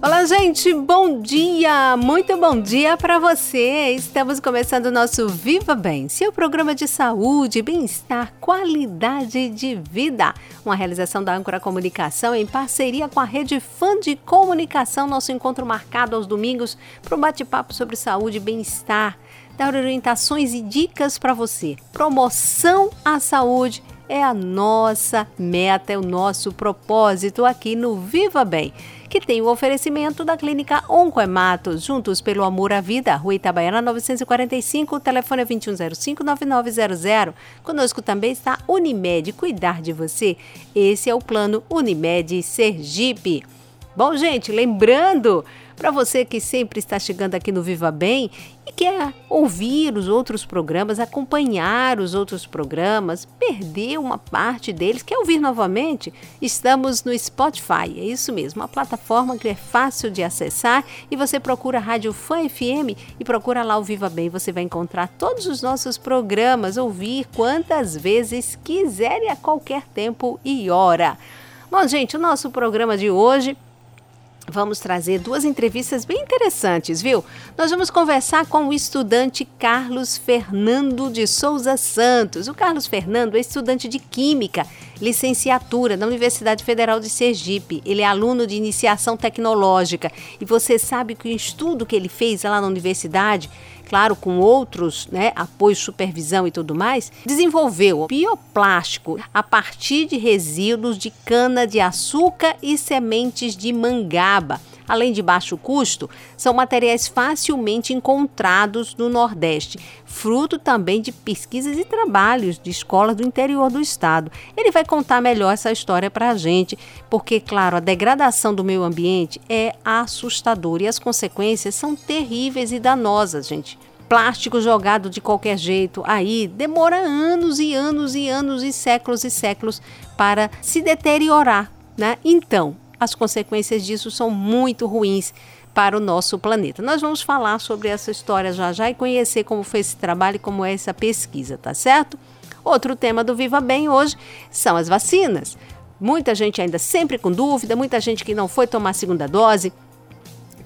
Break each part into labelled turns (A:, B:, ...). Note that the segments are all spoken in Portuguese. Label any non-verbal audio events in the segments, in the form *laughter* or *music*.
A: Olá, gente, bom dia! Muito bom dia para você! Estamos começando o nosso Viva Bem, seu programa de saúde, bem-estar, qualidade de vida. Uma realização da Âncora Comunicação em parceria com a Rede Fã de Comunicação. Nosso encontro marcado aos domingos para um bate-papo sobre saúde e bem-estar, dar orientações e dicas para você. Promoção à saúde é a nossa meta, é o nosso propósito aqui no Viva Bem que tem o oferecimento da Clínica Oncoematos, juntos pelo amor à vida, Rua Itabaiana 945, o telefone é 2105-9900. Conosco também está Unimed, cuidar de você. Esse é o plano Unimed Sergipe. Bom, gente, lembrando para você que sempre está chegando aqui no Viva Bem e quer ouvir os outros programas, acompanhar os outros programas, perder uma parte deles, quer ouvir novamente, estamos no Spotify. É isso mesmo, uma plataforma que é fácil de acessar e você procura a Rádio Fã FM e procura lá o Viva Bem. Você vai encontrar todos os nossos programas, ouvir quantas vezes quiser e a qualquer tempo e hora. Bom, gente, o nosso programa de hoje vamos trazer duas entrevistas bem interessantes, viu? Nós vamos conversar com o estudante Carlos Fernando de Souza Santos. O Carlos Fernando é estudante de Química, licenciatura na Universidade Federal de Sergipe. Ele é aluno de iniciação tecnológica e você sabe que o estudo que ele fez lá na universidade claro, com outros, né, apoio, supervisão e tudo mais, desenvolveu bioplástico a partir de resíduos de cana de açúcar e sementes de mangaba. Além de baixo custo, são materiais facilmente encontrados no Nordeste, fruto também de pesquisas e trabalhos de escolas do interior do estado. Ele vai contar melhor essa história para a gente, porque, claro, a degradação do meio ambiente é assustadora e as consequências são terríveis e danosas, gente plástico jogado de qualquer jeito aí demora anos e anos e anos e séculos e séculos para se deteriorar, né? Então, as consequências disso são muito ruins para o nosso planeta. Nós vamos falar sobre essa história já já e conhecer como foi esse trabalho e como é essa pesquisa, tá certo? Outro tema do Viva Bem hoje são as vacinas. Muita gente ainda sempre com dúvida, muita gente que não foi tomar a segunda dose.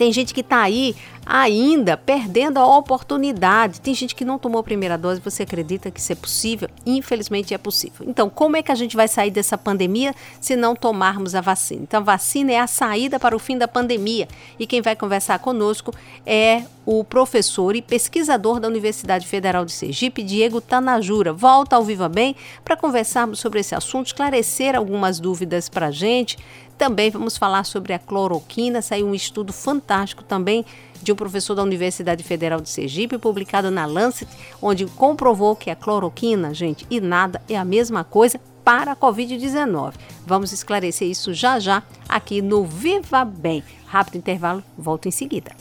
A: Tem gente que está aí ainda perdendo a oportunidade. Tem gente que não tomou a primeira dose, você acredita que isso é possível? Infelizmente é possível. Então, como é que a gente vai sair dessa pandemia se não tomarmos a vacina? Então, a vacina é a saída para o fim da pandemia. E quem vai conversar conosco é o professor e pesquisador da Universidade Federal de Sergipe, Diego Tanajura. Volta ao Viva Bem para conversarmos sobre esse assunto, esclarecer algumas dúvidas para a gente. Também vamos falar sobre a cloroquina. Saiu um estudo fantástico também de um professor da Universidade Federal de Sergipe, publicado na Lancet, onde comprovou que a cloroquina, gente, e nada é a mesma coisa para a Covid-19. Vamos esclarecer isso já já aqui no Viva Bem. Rápido intervalo, volto em seguida.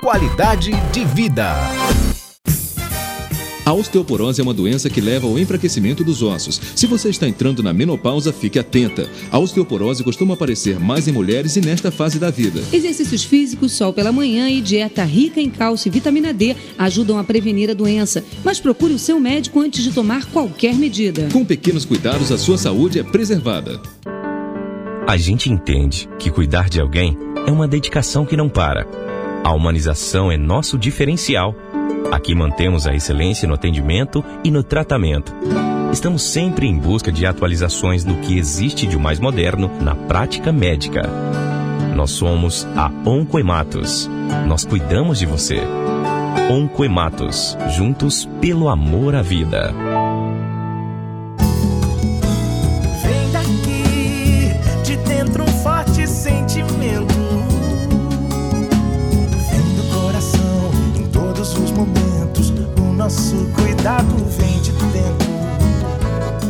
B: Qualidade de vida.
C: A osteoporose é uma doença que leva ao enfraquecimento dos ossos. Se você está entrando na menopausa, fique atenta. A osteoporose costuma aparecer mais em mulheres e nesta fase da vida.
D: Exercícios físicos, sol pela manhã e dieta rica em cálcio e vitamina D ajudam a prevenir a doença. Mas procure o seu médico antes de tomar qualquer medida.
C: Com pequenos cuidados, a sua saúde é preservada.
E: A gente entende que cuidar de alguém é uma dedicação que não para. A humanização é nosso diferencial. Aqui mantemos a excelência no atendimento e no tratamento. Estamos sempre em busca de atualizações no que existe de mais moderno na prática médica. Nós somos a Oncoematos. Nós cuidamos de você. Oncoematos, juntos pelo amor à vida.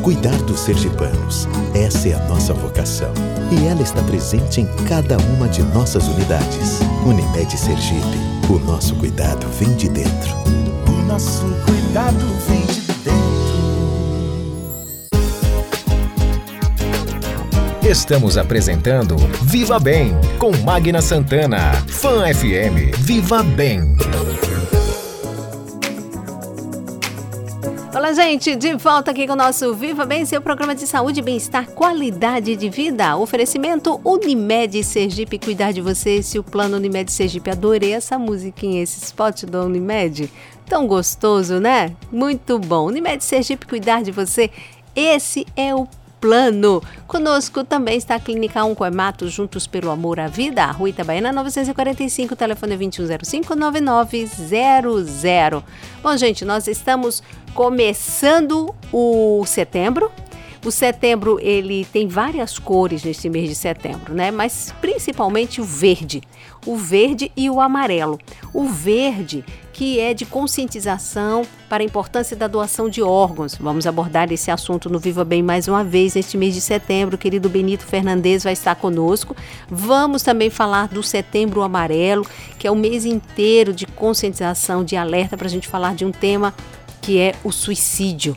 F: Cuidar dos sergipanos, essa é a nossa vocação. E ela está presente em cada uma de nossas unidades. Unimed Sergipe, o nosso cuidado vem de dentro.
G: O nosso cuidado vem de dentro.
B: Estamos apresentando Viva Bem com Magna Santana, Fan FM. Viva Bem.
A: Olá, gente, de volta aqui com o nosso Viva Bem, seu programa de saúde, bem-estar, qualidade de vida. Oferecimento Unimed Sergipe, cuidar de você, se o plano Unimed Sergipe. Adorei essa musiquinha, esse spot do Unimed. Tão gostoso, né? Muito bom. Unimed Sergipe, cuidar de você. Esse é o plano. Conosco também está a Clínica Oncoemato, juntos pelo amor à vida, Rua Itabaiana 945, telefone 2105-9900. Bom, gente, nós estamos começando o setembro. O setembro ele tem várias cores neste mês de setembro, né? Mas principalmente o verde, o verde e o amarelo. O verde que é de conscientização para a importância da doação de órgãos. Vamos abordar esse assunto no Viva Bem mais uma vez neste mês de setembro. O querido Benito Fernandes vai estar conosco. Vamos também falar do Setembro Amarelo, que é o mês inteiro de conscientização, de alerta para a gente falar de um tema que é o suicídio.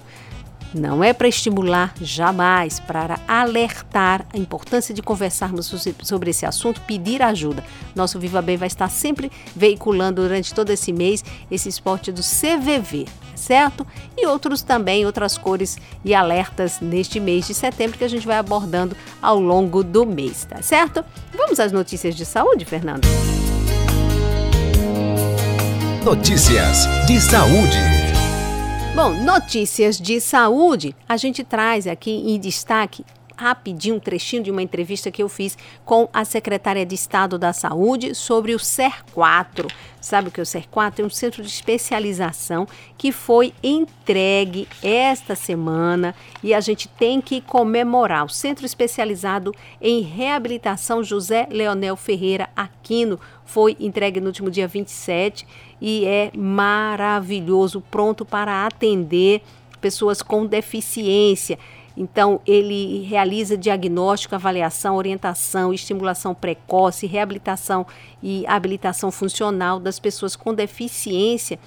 A: Não é para estimular, jamais, para alertar a importância de conversarmos sobre esse assunto, pedir ajuda. Nosso Viva Bem vai estar sempre veiculando durante todo esse mês esse esporte do CVV, certo? E outros também, outras cores e alertas neste mês de setembro que a gente vai abordando ao longo do mês, tá certo? Vamos às notícias de saúde, Fernando?
B: Notícias de saúde.
A: Bom, notícias de saúde, a gente traz aqui em destaque rapidinho um trechinho de uma entrevista que eu fiz com a secretária de Estado da Saúde sobre o SER4. Sabe o que é o SER4? É um centro de especialização que foi entregue esta semana e a gente tem que comemorar. O Centro Especializado em Reabilitação José Leonel Ferreira Aquino foi entregue no último dia 27 e é maravilhoso, pronto para atender pessoas com deficiência. Então, ele realiza diagnóstico, avaliação, orientação, estimulação precoce, reabilitação e habilitação funcional das pessoas com deficiência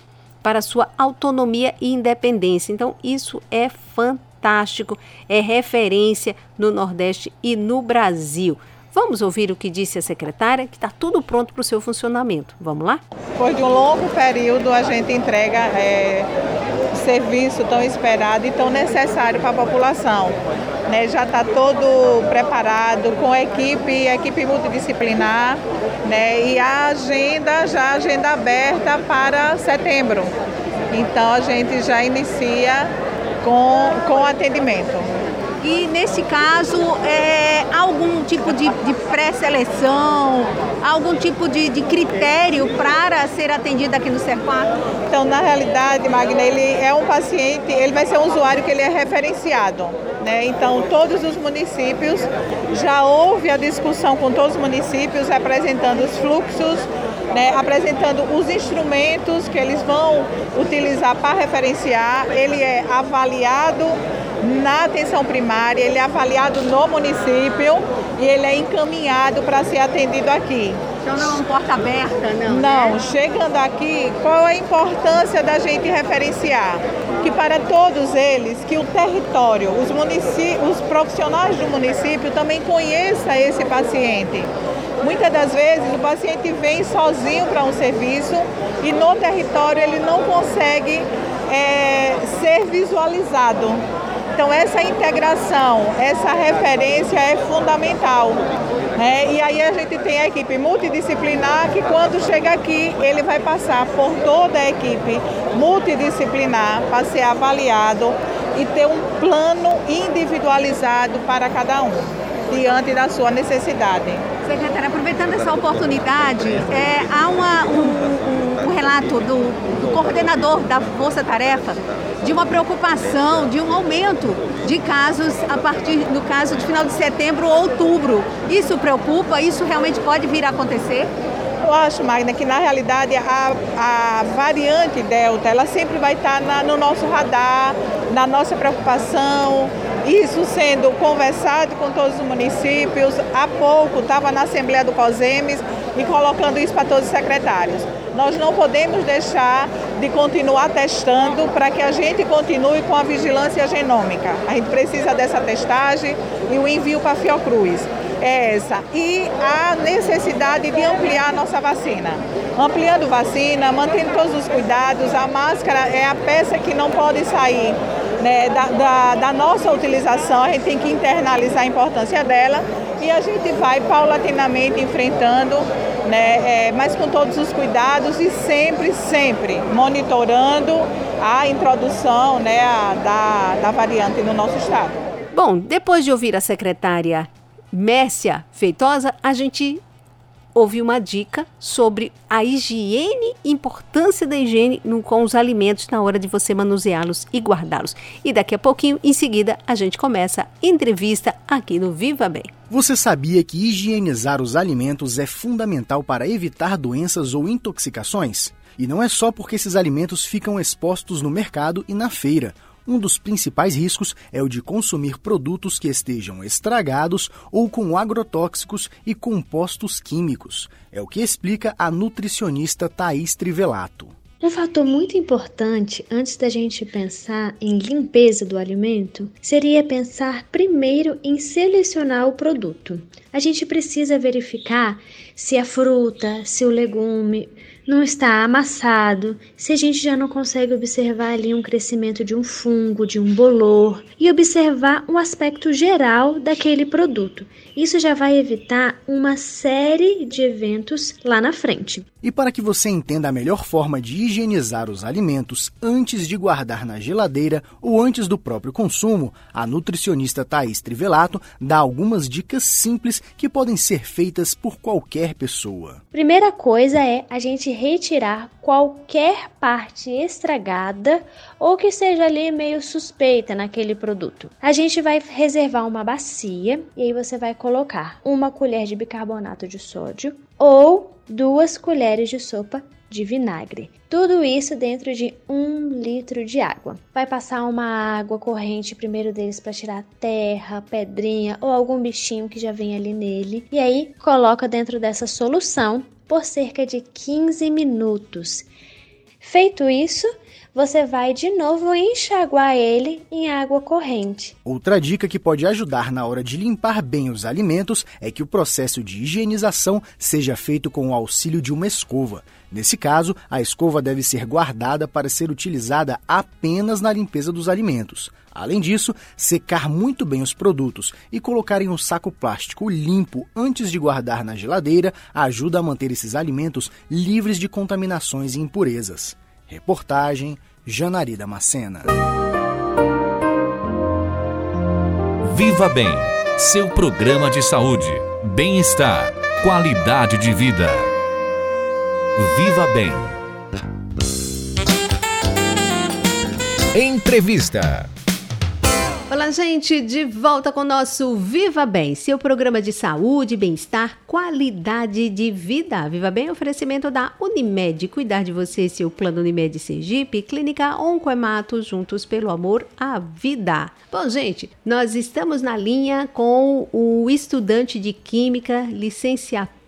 A: para sua autonomia e independência. Então, isso é fantástico, é referência no Nordeste e no Brasil. Vamos ouvir o que disse a secretária, que está tudo pronto para o seu funcionamento. Vamos lá?
H: Depois de um longo período, a gente entrega é, serviço tão esperado e tão necessário para a população. Né, já está todo preparado com equipe, equipe multidisciplinar, né, e a agenda, já agenda aberta para setembro. Então a gente já inicia com, com atendimento.
A: E nesse caso, é, algum tipo de, de pré-seleção, algum tipo de, de critério para ser atendido aqui no CER4?
H: Então, na realidade, Magna, ele é um paciente, ele vai ser um usuário que ele é referenciado. Né? Então, todos os municípios, já houve a discussão com todos os municípios, apresentando os fluxos, né, apresentando os instrumentos que eles vão utilizar para referenciar. Ele é avaliado na atenção primária, ele é avaliado no município e ele é encaminhado para ser atendido aqui.
A: Então não é uma porta aberta, não?
H: Não, né? chegando aqui, qual a importância da gente referenciar? Que para todos eles, que o território, os, os profissionais do município também conheçam esse paciente. Muitas das vezes o paciente vem sozinho para um serviço e no território ele não consegue é, ser visualizado. Então essa integração, essa referência é fundamental. Né? E aí a gente tem a equipe multidisciplinar que quando chega aqui ele vai passar por toda a equipe multidisciplinar para ser avaliado e ter um plano individualizado para cada um, diante da sua necessidade.
A: Secretária, aproveitando essa oportunidade, é, há uma, um, um, relato do, do coordenador da Força Tarefa de uma preocupação, de um aumento de casos a partir, no caso, de final de setembro ou outubro. Isso preocupa? Isso realmente pode vir a acontecer?
H: Eu acho, Magna, que na realidade a, a variante Delta, ela sempre vai estar na, no nosso radar, na nossa preocupação, isso sendo conversado com todos os municípios. Há pouco estava na Assembleia do COSEMES e colocando isso para todos os secretários. Nós não podemos deixar de continuar testando para que a gente continue com a vigilância genômica. A gente precisa dessa testagem e o envio para a Fiocruz. É essa. E a necessidade de ampliar a nossa vacina. Ampliando vacina, mantendo todos os cuidados, a máscara é a peça que não pode sair né, da, da, da nossa utilização, a gente tem que internalizar a importância dela e a gente vai paulatinamente enfrentando né, é, mas com todos os cuidados e sempre, sempre monitorando a introdução né, a, da, da variante no nosso estado.
A: Bom, depois de ouvir a secretária Mércia Feitosa, a gente ouviu uma dica sobre a higiene, importância da higiene com os alimentos na hora de você manuseá-los e guardá-los. E daqui a pouquinho, em seguida, a gente começa a entrevista aqui no Viva Bem.
I: Você sabia que higienizar os alimentos é fundamental para evitar doenças ou intoxicações? E não é só porque esses alimentos ficam expostos no mercado e na feira. Um dos principais riscos é o de consumir produtos que estejam estragados ou com agrotóxicos e compostos químicos. É o que explica a nutricionista Thaís Trivelato.
J: Um fator muito importante antes da gente pensar em limpeza do alimento seria pensar primeiro em selecionar o produto. A gente precisa verificar se a fruta, se o legume não está amassado, se a gente já não consegue observar ali um crescimento de um fungo, de um bolor e observar o aspecto geral daquele produto. Isso já vai evitar uma série de eventos lá na frente.
I: E para que você entenda a melhor forma de higienizar os alimentos antes de guardar na geladeira ou antes do próprio consumo, a nutricionista Thaís Trivelato dá algumas dicas simples que podem ser feitas por qualquer pessoa.
J: Primeira coisa é a gente retirar qualquer parte estragada ou que seja ali meio suspeita naquele produto. A gente vai reservar uma bacia e aí você vai colocar uma colher de bicarbonato de sódio ou duas colheres de sopa de vinagre. Tudo isso dentro de um litro de água. Vai passar uma água corrente primeiro deles para tirar terra, pedrinha ou algum bichinho que já vem ali nele. E aí coloca dentro dessa solução por cerca de 15 minutos. Feito isso, você vai de novo enxaguar ele em água corrente.
I: Outra dica que pode ajudar na hora de limpar bem os alimentos é que o processo de higienização seja feito com o auxílio de uma escova. Nesse caso, a escova deve ser guardada para ser utilizada apenas na limpeza dos alimentos. Além disso, secar muito bem os produtos e colocar em um saco plástico limpo antes de guardar na geladeira ajuda a manter esses alimentos livres de contaminações e impurezas. Reportagem Janari Macena.
K: Viva Bem, seu programa de saúde, bem-estar, qualidade de vida. Viva Bem.
B: Entrevista.
A: Olá, gente, de volta com o nosso Viva Bem, seu programa de saúde, bem-estar, qualidade de vida. Viva Bem, oferecimento da Unimed, cuidar de você, seu plano Unimed Sergipe, Clínica Oncoemato, juntos pelo amor à vida. Bom, gente, nós estamos na linha com o estudante de Química, licenciatura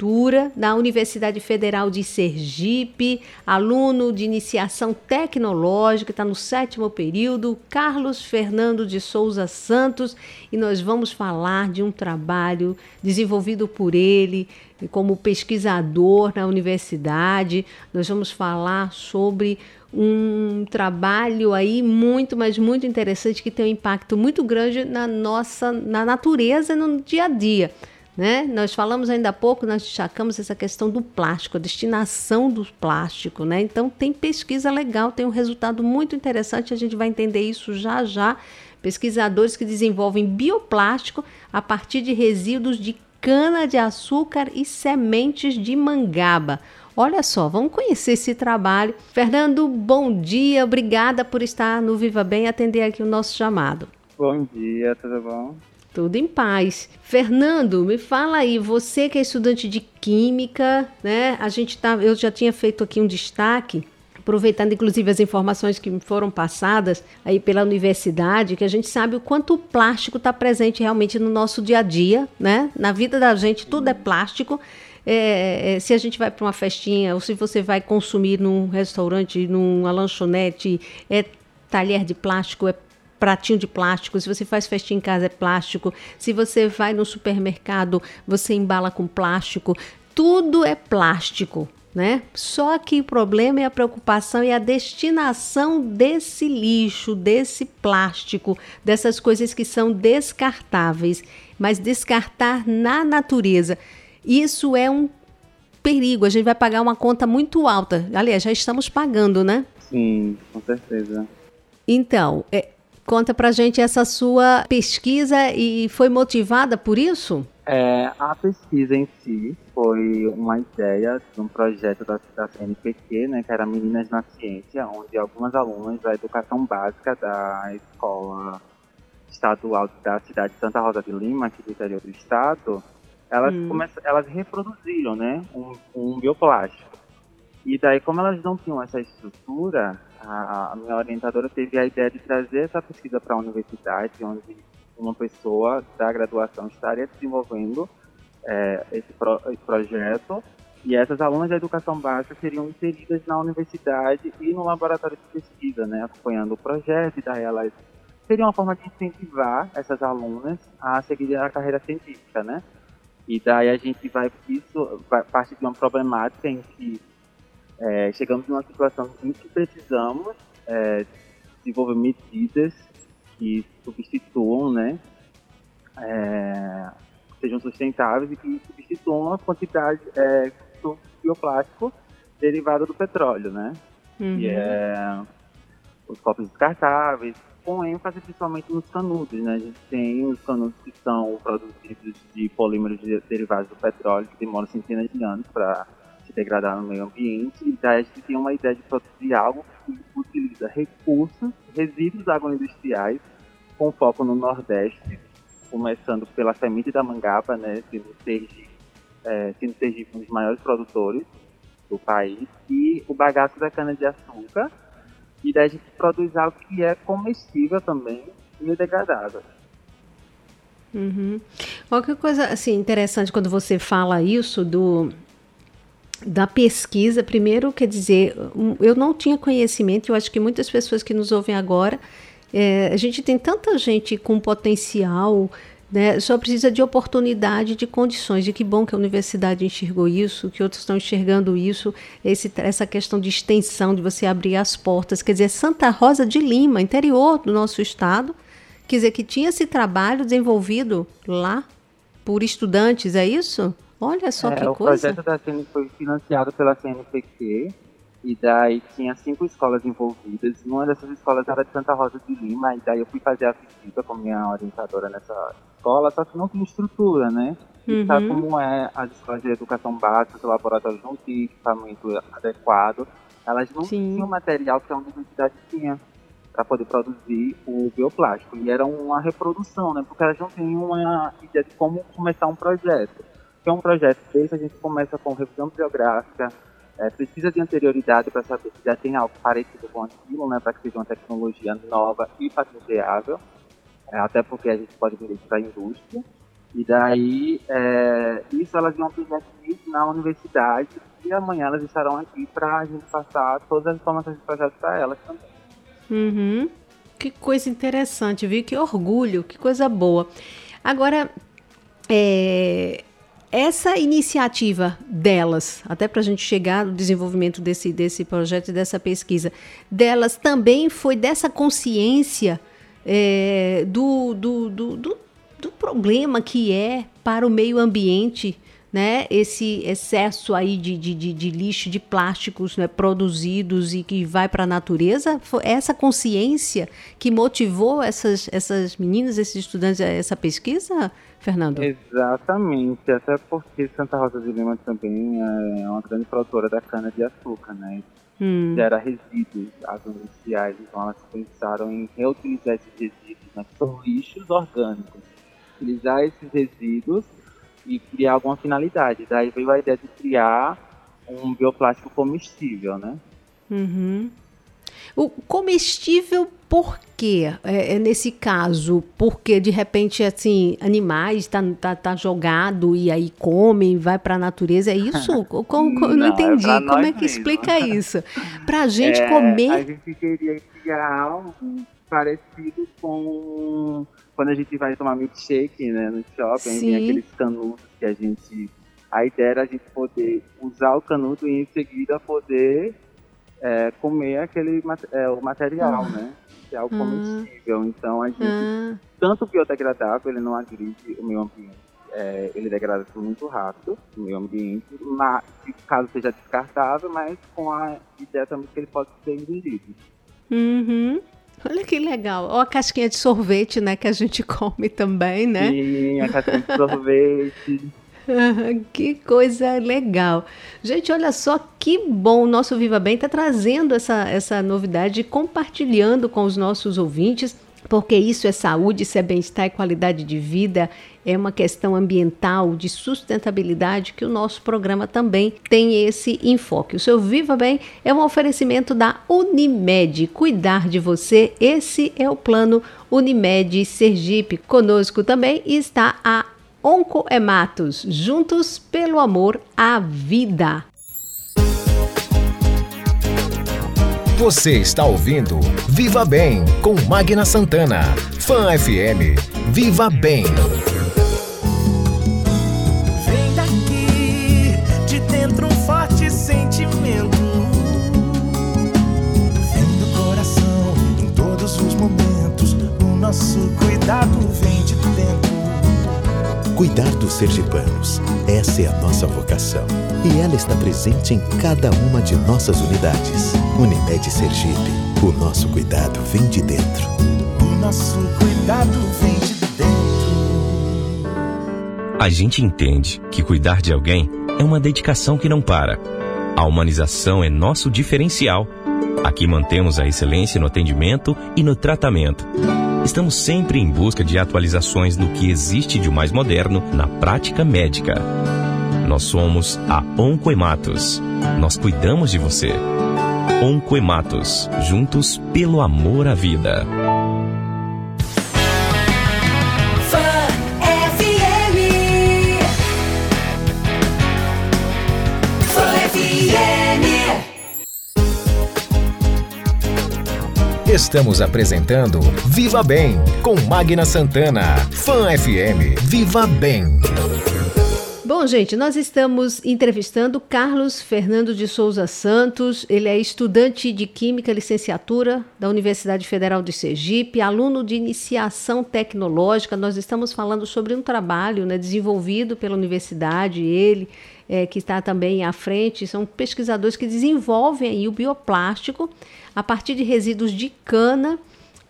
A: da Universidade Federal de Sergipe, aluno de iniciação tecnológica, está no sétimo período, Carlos Fernando de Souza Santos, e nós vamos falar de um trabalho desenvolvido por ele como pesquisador na universidade. Nós vamos falar sobre um trabalho aí muito, mas muito interessante que tem um impacto muito grande na nossa, na natureza no dia a dia. Né? Nós falamos ainda há pouco, nós destacamos essa questão do plástico, a destinação do plástico. Né? Então, tem pesquisa legal, tem um resultado muito interessante, a gente vai entender isso já já. Pesquisadores que desenvolvem bioplástico a partir de resíduos de cana-de-açúcar e sementes de mangaba. Olha só, vamos conhecer esse trabalho. Fernando, bom dia, obrigada por estar no Viva Bem atender aqui o nosso chamado.
L: Bom dia, tudo bom?
A: Tudo em paz. Fernando, me fala aí, você que é estudante de química, né? A gente tá, eu já tinha feito aqui um destaque, aproveitando inclusive as informações que me foram passadas aí pela universidade, que a gente sabe o quanto o plástico está presente realmente no nosso dia a dia, né? Na vida da gente tudo é plástico. é, é, se a gente vai para uma festinha ou se você vai consumir num restaurante, numa lanchonete, é talher de plástico, é pratinho de plástico, se você faz festinha em casa é plástico, se você vai no supermercado, você embala com plástico, tudo é plástico. Né? Só que o problema é a preocupação e a destinação desse lixo, desse plástico, dessas coisas que são descartáveis, mas descartar na natureza. Isso é um perigo. A gente vai pagar uma conta muito alta. Aliás, já estamos pagando, né?
L: Sim, com certeza.
A: Então, é, Conta pra gente essa sua pesquisa e foi motivada por isso?
L: É, a pesquisa em si foi uma ideia de um projeto da, da CNPq, né, que era Meninas na Ciência, onde algumas alunas da educação básica da escola estadual da cidade de Santa Rosa de Lima, aqui do interior do estado, elas, hum. elas reproduziram né, um, um bioplástico. E daí, como elas não tinham essa estrutura, a, minha orientadora teve a ideia de trazer essa pesquisa para a universidade, onde uma pessoa da graduação estaria desenvolvendo é, esse, pro, esse projeto e essas alunas da educação básica seriam inseridas na universidade e no laboratório de pesquisa, né, acompanhando o projeto e daí elas seria uma forma de incentivar essas alunas a seguir a carreira científica, né? E daí a gente vai isso vai parte de uma problemática em que é, chegamos numa situação em que precisamos é, desenvolver medidas que substituam, né, é, sejam sustentáveis e que substituam a quantidade é, do bioplástico derivado do petróleo, né? Uhum. Que é os copos descartáveis, com ênfase principalmente nos canudos, né? A gente tem os canudos que são produzidos de polímeros derivados do petróleo, que demoram centenas de anos para degradar no meio ambiente, e daí a gente tem uma ideia de produzir algo que utiliza recursos, resíduos agroindustriais, com foco no Nordeste, começando pela semente da mangaba, né, sendo Sergipe, é, sendo Sergipe um dos maiores produtores do país, e o bagaço da cana-de-açúcar, e daí a gente produz algo que é comestível também e degradável.
A: Uhum. Qualquer coisa assim interessante quando você fala isso do da pesquisa, primeiro, quer dizer, eu não tinha conhecimento, eu acho que muitas pessoas que nos ouvem agora, é, a gente tem tanta gente com potencial, né, só precisa de oportunidade, de condições. E que bom que a universidade enxergou isso, que outros estão enxergando isso, esse, essa questão de extensão, de você abrir as portas. Quer dizer, Santa Rosa de Lima, interior do nosso estado, quer dizer, que tinha esse trabalho desenvolvido lá por estudantes, é isso? Olha só é, que
L: o
A: coisa.
L: O projeto da CN foi financiado pela CNPq e daí tinha cinco escolas envolvidas. Uma dessas escolas era de Santa Rosa de Lima e daí eu fui fazer a visita com minha orientadora nessa escola, só que não tinha estrutura, né? Uhum. Sabe como é as escolas de educação básica, os laboratórios não tinham equipamento adequado, elas não Sim. tinham material que a universidade tinha para poder produzir o bioplástico. E era uma reprodução, né? Porque elas não tinham uma ideia de como começar um projeto que é um projeto desse, a gente começa com revisão biográfica, é, precisa de anterioridade para saber se já tem algo parecido com aquilo, né, para que seja uma tecnologia nova e patenteável, é, até porque a gente pode vir para a indústria. E daí, é, isso elas vão investir na universidade e amanhã elas estarão aqui para a gente passar todas as informações do projeto para elas também.
A: Uhum. Que coisa interessante, viu? Que orgulho, que coisa boa. Agora, é, essa iniciativa delas, até para a gente chegar no desenvolvimento desse, desse projeto e dessa pesquisa, delas também foi dessa consciência é, do, do, do, do, do problema que é para o meio ambiente né, esse excesso aí de, de, de, de lixo, de plásticos né, produzidos e que vai para a natureza, foi essa consciência que motivou essas, essas meninas, esses estudantes a essa pesquisa, Fernando?
L: Exatamente, até porque Santa Rosa de Lima também é uma grande produtora da cana-de-açúcar, né? Hum. Gera resíduos agroindustriais, então elas pensaram em reutilizar esses resíduos, né, que são lixos orgânicos. Utilizar esses resíduos e criar alguma finalidade. Daí veio a ideia de criar um bioplástico comestível, né?
A: Uhum. O comestível por quê? É, é, nesse caso, porque de repente, assim, animais tá, tá, tá jogado e aí comem, vai para a natureza, é isso? *laughs* Como, como, não, não é entendi. É como é que mesmo. explica isso? *laughs* Para a gente é, comer...
L: A gente queria criar algo parecido com quando a gente vai tomar milkshake, né, no shopping, Sim. vem aqueles canudos que a gente... A ideia era a gente poder usar o canudo e em seguida poder é, comer aquele é, o material, né? Que é algo comestível. Então a gente, ah. tanto biodegradável, ele não agride o meio ambiente. É, ele degrada muito rápido o meio ambiente, mas, caso seja descartável, mas com a ideia também que ele pode ser ingerido.
A: Uhum. Olha que legal. Ou a casquinha de sorvete, né, que a gente *laughs* come também, né?
L: Sim, a casquinha de sorvete.
A: que coisa legal. Gente, olha só que bom. O nosso Viva Bem está trazendo essa, essa novidade, compartilhando com os nossos ouvintes, porque isso é saúde, isso é bem-estar e qualidade de vida, é uma questão ambiental, de sustentabilidade, que o nosso programa também tem esse enfoque. O seu Viva Bem é um oferecimento da Unimed. Cuidar de você, esse é o plano Unimed Sergipe. Conosco também está a Oncoematos, juntos pelo amor à vida.
B: Você está ouvindo Viva Bem com Magna Santana. Fan FM. Viva Bem.
G: Vem daqui, de dentro um forte sentimento. Vem do coração, em todos os momentos. O nosso cuidado vem.
F: Cuidar dos sergipanos, essa é a nossa vocação. E ela está presente em cada uma de nossas unidades. Unimed Sergipe, o nosso cuidado vem de dentro.
G: O nosso cuidado vem de dentro.
E: A gente entende que cuidar de alguém é uma dedicação que não para. A humanização é nosso diferencial. Aqui mantemos a excelência no atendimento e no tratamento Estamos sempre em busca de atualizações no que existe de mais moderno na prática médica. Nós somos a Oncoematos. Nós cuidamos de você. Oncoematos, juntos pelo amor à vida.
B: Estamos apresentando Viva Bem com Magna Santana. Fan FM. Viva Bem.
A: Bom, gente, nós estamos entrevistando Carlos Fernando de Souza Santos. Ele é estudante de Química, licenciatura da Universidade Federal de Sergipe, aluno de iniciação tecnológica. Nós estamos falando sobre um trabalho né, desenvolvido pela universidade, ele, é, que está também à frente, são pesquisadores que desenvolvem aí o bioplástico a partir de resíduos de cana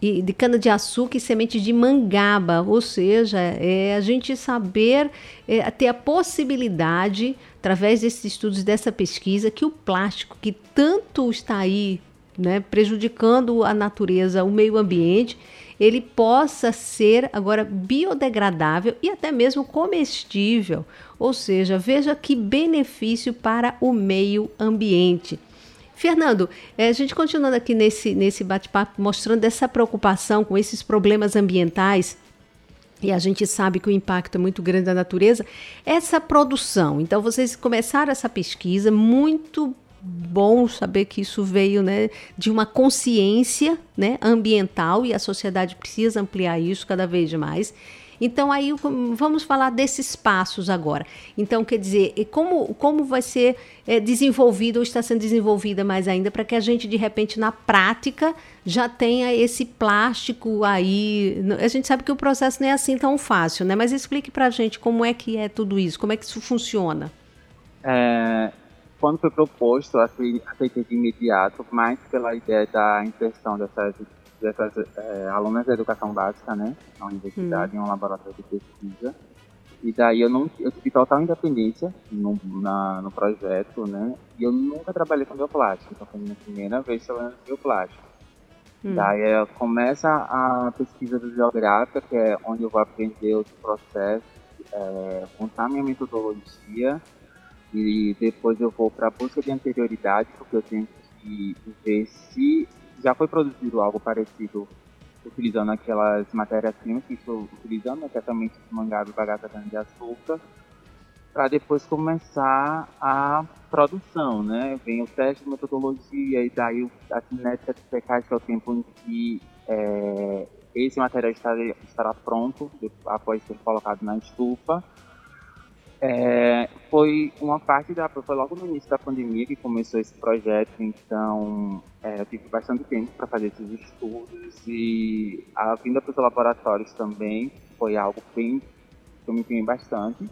A: e de cana de açúcar e sementes de mangaba, ou seja, é a gente saber é, ter a possibilidade, através desses estudos dessa pesquisa, que o plástico que tanto está aí, né, prejudicando a natureza, o meio ambiente, ele possa ser agora biodegradável e até mesmo comestível. Ou seja, veja que benefício para o meio ambiente. Fernando, é, a gente continuando aqui nesse, nesse bate-papo, mostrando essa preocupação com esses problemas ambientais, e a gente sabe que o impacto é muito grande da natureza, essa produção. Então, vocês começaram essa pesquisa, muito bom saber que isso veio né, de uma consciência né, ambiental e a sociedade precisa ampliar isso cada vez mais. Então, aí vamos falar desses passos agora. Então, quer dizer, como, como vai ser é, desenvolvido ou está sendo desenvolvida mais ainda para que a gente, de repente, na prática, já tenha esse plástico aí. A gente sabe que o processo não é assim tão fácil, né? Mas explique para a gente como é que é tudo isso, como é que isso funciona.
L: É, quando foi proposto, aceitei de imediato, mais pela ideia da inserção dessas dessas é, alunas da educação básica, né, na universidade, hum. em um laboratório de pesquisa. E daí eu não eu tive total independência no, na, no projeto, né? E eu nunca trabalhei com bioplástico, então foi a minha primeira vez trabalhando com bioplástico. Hum. Daí começa a pesquisa bibliográfica, que é onde eu vou aprender os processos, é, contar minha metodologia, e depois eu vou para a busca de anterioridade, porque eu tenho que ver se já foi produzido algo parecido utilizando aquelas matérias-primas que estou utilizando, que é também mangá e bagaça de açúcar, para depois começar a produção, né? Vem o teste de metodologia e daí a cinética secagem, que é o tempo em que é, esse material estará, estará pronto após ser colocado na estufa. É, foi uma parte da. Foi logo no início da pandemia que começou esse projeto, então é, eu tive bastante tempo para fazer esses estudos e a vinda para os laboratórios também foi algo bem. que eu me empenhei bastante.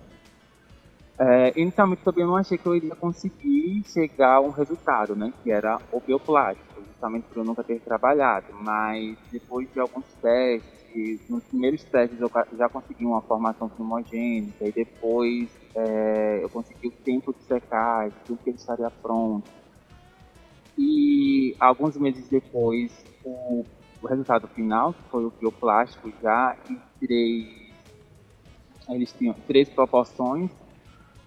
L: É, inicialmente também não achei que eu iria conseguir chegar a um resultado, né, que era o bioplástico, justamente por eu nunca ter trabalhado, mas depois de alguns testes, nos primeiros testes eu já consegui uma formação homogênica e depois é, eu consegui o tempo de secagem, tudo que ele estaria pronto. E alguns meses depois, o, o resultado final, que foi o bioplástico, já em três, eles tinham três proporções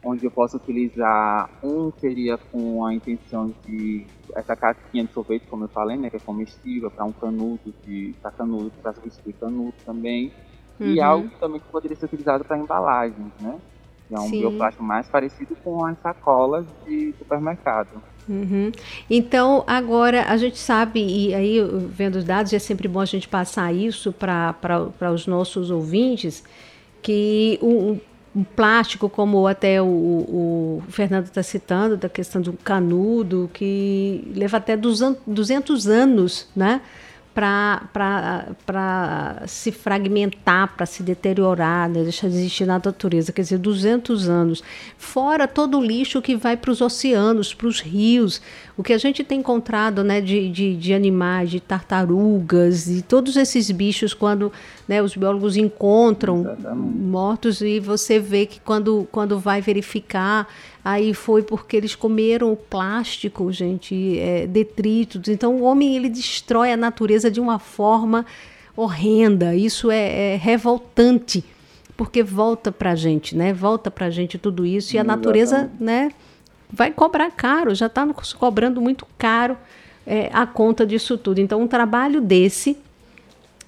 L: onde eu posso utilizar um seria com a intenção de essa casquinha de sorvete, como eu falei, né, que é comestível para um canudo de para canudo, para substituir canudo também, uhum. e algo também que poderia ser utilizado para embalagens, né? Que é um Sim. bioplástico mais parecido com as sacolas de supermercado.
A: Uhum. Então, agora a gente sabe, e aí vendo os dados, é sempre bom a gente passar isso para os nossos ouvintes, que o, um plástico, como até o, o Fernando está citando, da questão do canudo, que leva até 200 anos, né? Para se fragmentar, para se deteriorar, né? deixar de existir na natureza, quer dizer, 200 anos. Fora todo o lixo que vai para os oceanos, para os rios, o que a gente tem encontrado né, de, de, de, animais, de tartarugas e todos esses bichos, quando né, os biólogos encontram mortos e você vê que quando, quando vai verificar Aí foi porque eles comeram o plástico, gente, é, detritos. Então o homem ele destrói a natureza de uma forma horrenda. Isso é, é revoltante, porque volta para a gente, né? Volta para a gente tudo isso e a natureza, né? Vai cobrar caro, já está cobrando muito caro é, a conta disso tudo. Então um trabalho desse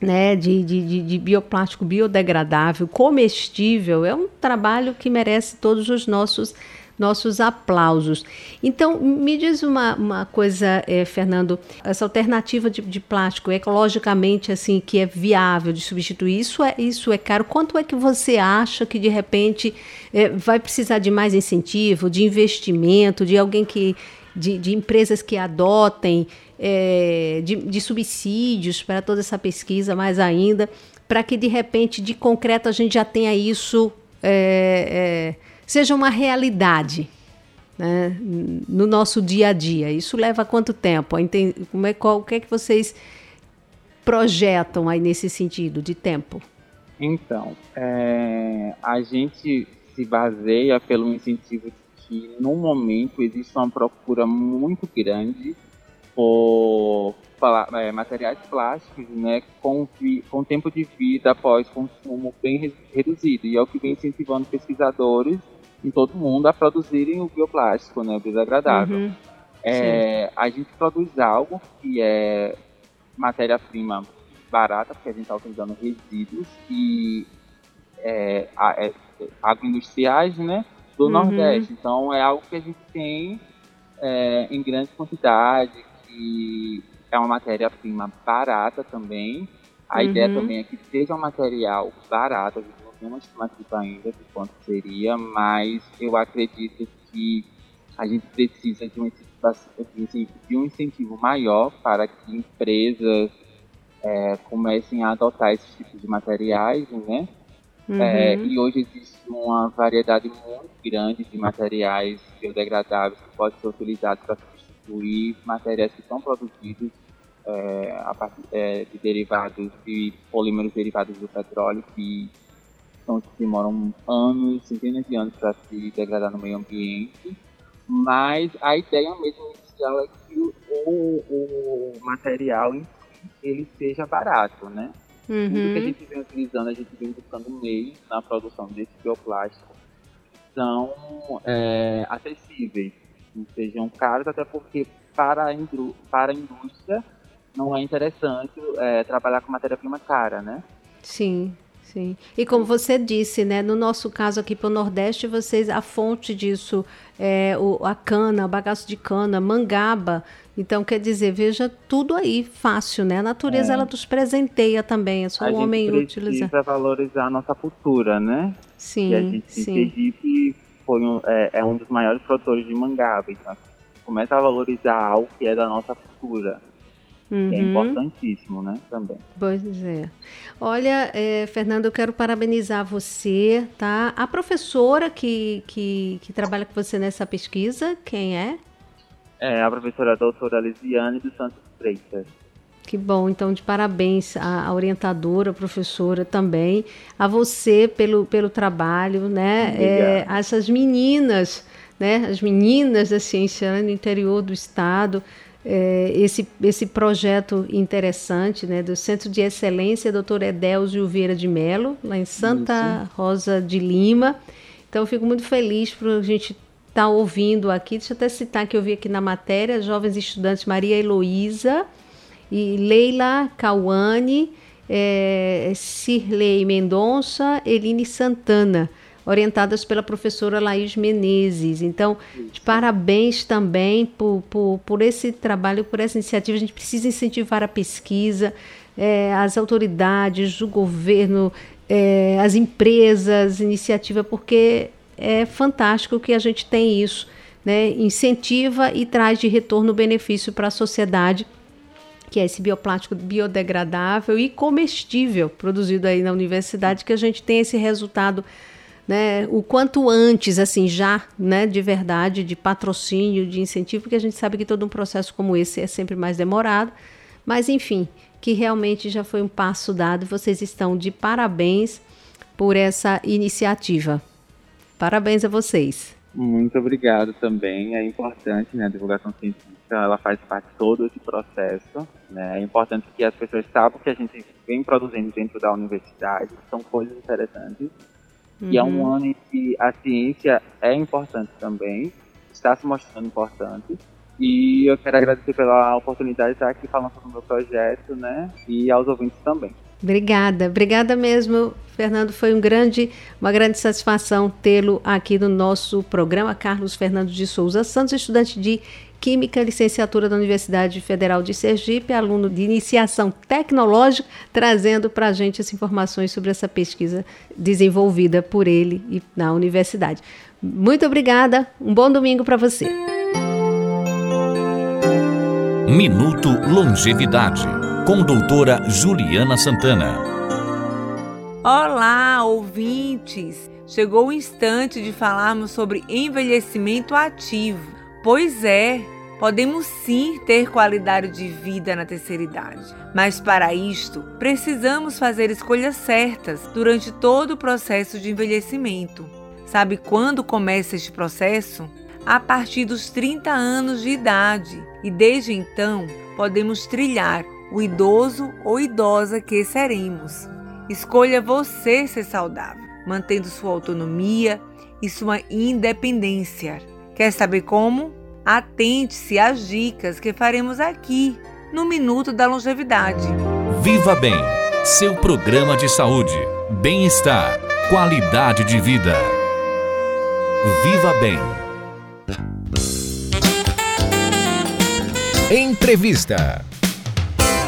A: né, de, de, de, bioplástico biodegradável, comestível, é um trabalho que merece todos os nossos nossos aplausos. Então, me diz uma, uma coisa, é, Fernando, essa alternativa de, de, plástico ecologicamente assim que é viável de substituir, isso é, isso é caro. Quanto é que você acha que de repente é, vai precisar de mais incentivo, de investimento, de alguém que de, de empresas que adotem, é, de, de subsídios para toda essa pesquisa, mais ainda, para que de repente, de concreto, a gente já tenha isso é, é, seja uma realidade né, no nosso dia a dia. Isso leva quanto tempo? Como é, qual, o que é que vocês projetam aí nesse sentido de tempo?
L: Então, é, a gente se baseia pelo incentivo que no momento existe uma procura muito grande por é, materiais plásticos né, com, com tempo de vida após consumo bem reduzido. E é o que vem incentivando pesquisadores em todo mundo a produzirem o bioplástico, né, o biodegradável. Uhum. É, a gente produz algo que é matéria-prima barata, porque a gente está utilizando resíduos e é, é, agroindustriais né, do uhum. Nordeste. Então é algo que a gente tem é, em grande quantidade, que é uma matéria-prima barata também. A uhum. ideia também é que seja um material barato, a gente uma estimativa ainda de quanto seria, mas eu acredito que a gente precisa de um incentivo, de um incentivo maior para que empresas é, comecem a adotar esses tipos de materiais, né? Uhum. É, e hoje existe uma variedade muito grande de materiais biodegradáveis que podem ser utilizados para substituir materiais que são produzidos é, a partir é, de derivados de polímeros derivados do petróleo que são que demoram anos, centenas de anos para se degradar no meio ambiente, mas a ideia mesmo inicial é que o, o, material em si ele seja barato, né? Uhum. Tudo que a gente vem utilizando, a gente vem buscando meios na produção desse bioplástico são é, acessíveis, não sejam caros, até porque para a, para a indústria não é interessante é, trabalhar com matéria-prima cara, né?
A: Sim, sim. E como você disse, né, no nosso caso aqui para o Nordeste, vocês, a fonte disso é o, a cana, o bagaço de cana, mangaba. Então, quer dizer, veja tudo aí, fácil, né? A natureza, é. ela nos presenteia também, é só
L: o
A: um homem
L: utilizar. A gente precisa valorizar a nossa cultura, né?
A: Sim,
L: e a gente,
A: sim.
L: Sergipe foi um, é, é, um dos maiores produtores de mangaba, então começa a valorizar algo que é da nossa cultura. Uhum. Que é importantíssimo, né, também.
A: Pois é. Olha, é, Fernando, eu quero parabenizar você, tá? A professora que, que, que trabalha com você nessa pesquisa, quem é?
L: É a professora doutora Lisiane dos Santos Freitas.
A: Que bom, então de parabéns à orientadora, professora também, a você pelo, pelo trabalho, né? É, essas meninas, né? As meninas da ciência no interior do estado, é, esse, esse projeto interessante, né? Do Centro de Excelência Dr. Edelzio Vieira de Melo, lá em Santa. Rosa de Lima. Então, eu fico muito feliz por a gente estar tá ouvindo aqui. Deixa eu até citar que eu vi aqui na matéria, jovens estudantes Maria Heloísa, e Leila Cauane, é, Cirlei Mendonça, Eline Santana, orientadas pela professora Laís Menezes. Então, parabéns também por, por, por esse trabalho, por essa iniciativa. A gente precisa incentivar a pesquisa, é, as autoridades, o governo, é, as empresas, iniciativa, porque é fantástico que a gente tem isso. Né, incentiva e traz de retorno benefício para a sociedade que é esse bioplástico biodegradável e comestível produzido aí na universidade, que a gente tem esse resultado né, o quanto antes, assim, já, né, de verdade, de patrocínio, de incentivo, porque a gente sabe que todo um processo como esse é sempre mais demorado, mas enfim, que realmente já foi um passo dado. Vocês estão de parabéns por essa iniciativa. Parabéns a vocês.
L: Muito obrigado também. É importante, né, a divulgação científica, ela faz parte de todo esse processo. Né? É importante que as pessoas saibam que a gente vem produzindo dentro da universidade, são coisas interessantes. Uhum. E é um uhum. ano em que a ciência é importante também, está se mostrando importante. E eu quero agradecer pela oportunidade de estar aqui falando sobre o meu projeto, né? E aos ouvintes também.
A: Obrigada, obrigada mesmo, Fernando. Foi um grande, uma grande satisfação tê-lo aqui no nosso programa. Carlos Fernando de Souza Santos, estudante de Química, licenciatura da Universidade Federal de Sergipe, aluno de iniciação tecnológica, trazendo para a gente as informações sobre essa pesquisa desenvolvida por ele e na universidade. Muito obrigada, um bom domingo para você.
K: Minuto Longevidade com doutora Juliana Santana.
M: Olá, ouvintes! Chegou o instante de falarmos sobre envelhecimento ativo. Pois é, podemos sim ter qualidade de vida na terceira idade, mas para isto precisamos fazer escolhas certas durante todo o processo de envelhecimento. Sabe quando começa este processo? A partir dos 30 anos de idade, e desde então podemos trilhar o idoso ou idosa que seremos. Escolha você ser saudável, mantendo sua autonomia e sua independência. Quer saber como? Atente-se às dicas que faremos aqui no Minuto da Longevidade.
K: Viva Bem, seu programa de saúde, bem-estar, qualidade de vida. Viva Bem.
B: Entrevista.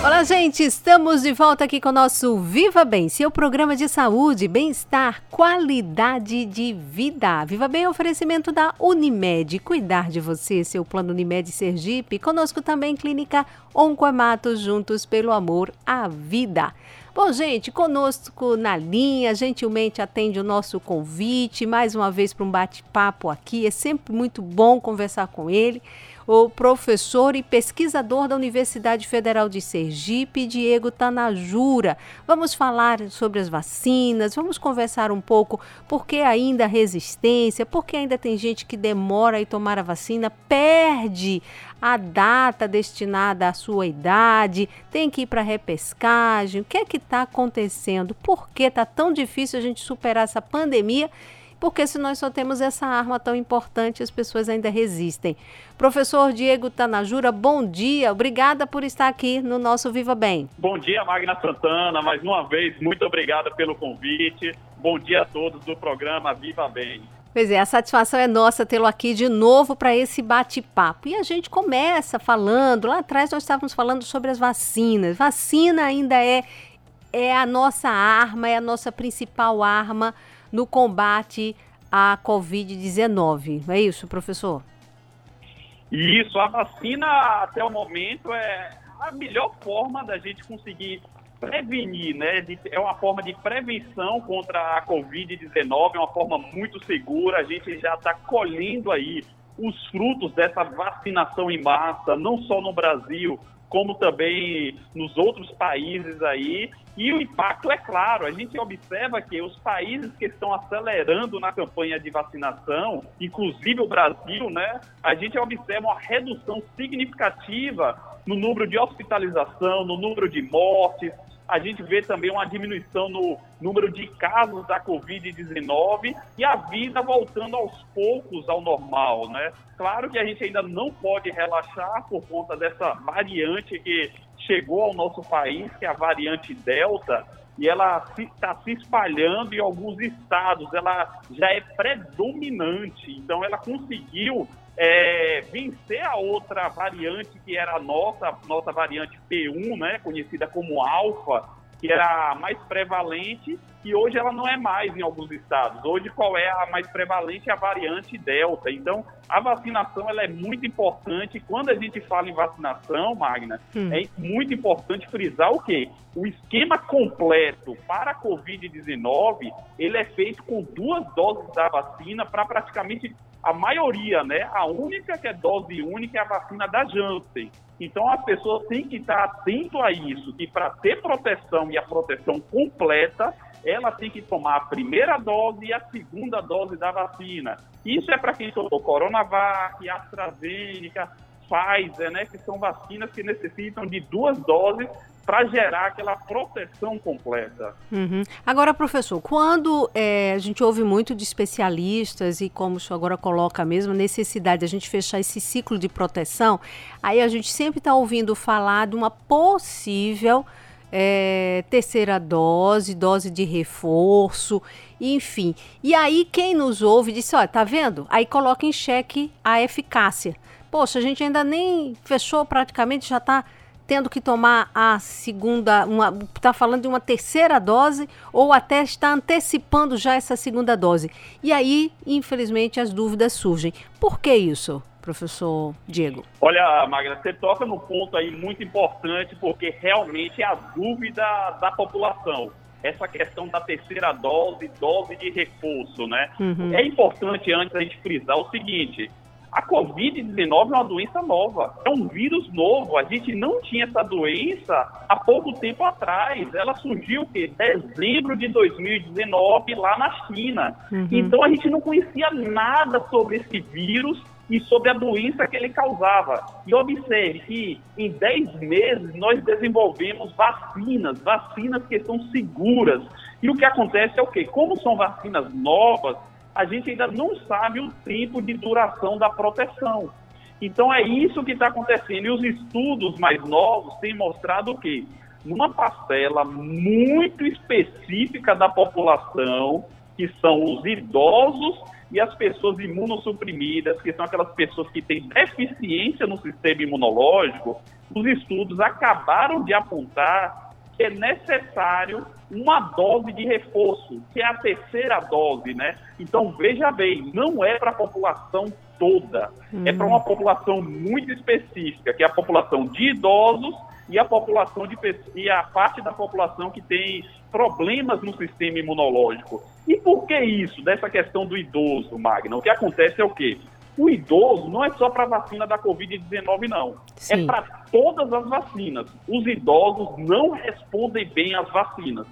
A: Olá, gente! Estamos de volta aqui com o nosso Viva Bem, seu programa de saúde, bem-estar, qualidade de vida. Viva Bem é oferecimento da Unimed. Cuidar de você, seu plano Unimed Sergipe. Conosco também Clínica Oncoemato, juntos pelo amor à vida. Bom, gente, conosco na linha, gentilmente atende o nosso convite mais uma vez para um bate-papo aqui. É sempre muito bom conversar com ele o professor e pesquisador da Universidade Federal de Sergipe, Diego Tanajura. Vamos falar sobre as vacinas, vamos conversar um pouco por que ainda resistência, por que ainda tem gente que demora a tomar a vacina, perde a data destinada à sua idade, tem que ir para repescagem. O que é que está acontecendo? Por que está tão difícil a gente superar essa pandemia? Porque se nós só temos essa arma tão importante, as pessoas ainda resistem. Professor Diego Tanajura, bom dia, obrigada por estar aqui no nosso Viva Bem.
N: Bom dia, Magna Santana, mais uma vez, muito obrigada pelo convite. Bom dia a todos do programa Viva Bem.
A: Pois é, a satisfação é nossa tê-lo aqui de novo para esse bate-papo. E a gente começa falando, lá atrás nós estávamos falando sobre as vacinas. Vacina ainda é, é a nossa arma, é a nossa principal arma no combate à Covid-19. Não é isso, professor?
N: Isso, a vacina até o momento é a melhor forma da gente conseguir prevenir, né? é uma forma de prevenção contra a Covid-19, é uma forma muito segura. A gente já está colhendo aí os frutos dessa vacinação em massa, não só no Brasil, como também nos outros países aí. E o impacto é claro, a gente observa que os países que estão acelerando na campanha de vacinação, inclusive o Brasil, né, a gente observa uma redução significativa no número de hospitalização, no número de mortes, a gente vê também uma diminuição no número de casos da Covid-19 e a vida voltando aos poucos ao normal, né? Claro que a gente ainda não pode relaxar por conta dessa variante que chegou ao nosso país, que é a variante Delta, e ela está se, se, espalhando em alguns estados, ela já é predominante, então ela conseguiu é, vencer a outra variante que era a nossa, nossa variante P1, né, conhecida como alfa, que era a mais prevalente e hoje ela não é mais em alguns estados. Hoje qual é a mais prevalente? É a variante Delta. Então, a vacinação ela é muito importante. Quando a gente fala em vacinação, Magna, hum. é muito importante frisar o quê? O esquema completo para a Covid-19, ele é feito com duas doses da vacina para praticamente a maioria, né? A única que é dose única é a vacina da Janssen. Então as pessoas têm que estar atento a isso, que para ter proteção e a proteção completa, ela tem que tomar a primeira dose e a segunda dose da vacina. Isso é para quem tomou Coronavac, AstraZeneca, Pfizer, né, que são vacinas que necessitam de duas doses para gerar aquela proteção completa.
A: Uhum. Agora, professor, quando é, a gente ouve muito de especialistas e como o senhor agora coloca mesmo, necessidade de a gente fechar esse ciclo de proteção, aí a gente sempre está ouvindo falar de uma possível é, terceira dose, dose de reforço, enfim. E aí quem nos ouve disse, olha, tá vendo? Aí coloca em xeque a eficácia. Poxa, a gente ainda nem fechou praticamente, já está tendo que tomar a segunda, uma, está falando de uma terceira dose ou até está antecipando já essa segunda dose. E aí, infelizmente, as dúvidas surgem. Por que isso? professor Diego?
N: Olha, Magna, você toca num ponto aí muito importante, porque realmente é a dúvida da população. Essa questão da terceira dose, dose de reforço, né? Uhum. É importante antes a gente frisar o seguinte: a Covid-19 é uma doença nova, é um vírus novo. A gente não tinha essa doença há pouco tempo atrás. Ela surgiu em dezembro de 2019 lá na China. Uhum. Então a gente não conhecia nada sobre esse vírus e sobre a doença que ele causava. E observe que em 10 meses nós desenvolvemos vacinas, vacinas que são seguras. E o que acontece é o quê? Como são vacinas novas, a gente ainda não sabe o tempo de duração da proteção. Então é isso que está acontecendo. E os estudos mais novos têm mostrado o quê? Numa parcela muito específica da população, que são os idosos e as pessoas imunossuprimidas, que são aquelas pessoas que têm deficiência no sistema imunológico, os estudos acabaram de apontar que é necessário uma dose de reforço, que é a terceira dose, né? Então, veja bem, não é para a população toda, hum. é para uma população muito específica, que é a população de idosos e a população de e a parte da população que tem problemas no sistema imunológico. E por que isso, dessa questão do idoso, Magna? O que acontece é o quê? O idoso não é só para a vacina da Covid-19, não. É Sim. É para todas as vacinas. Os idosos não respondem bem às vacinas.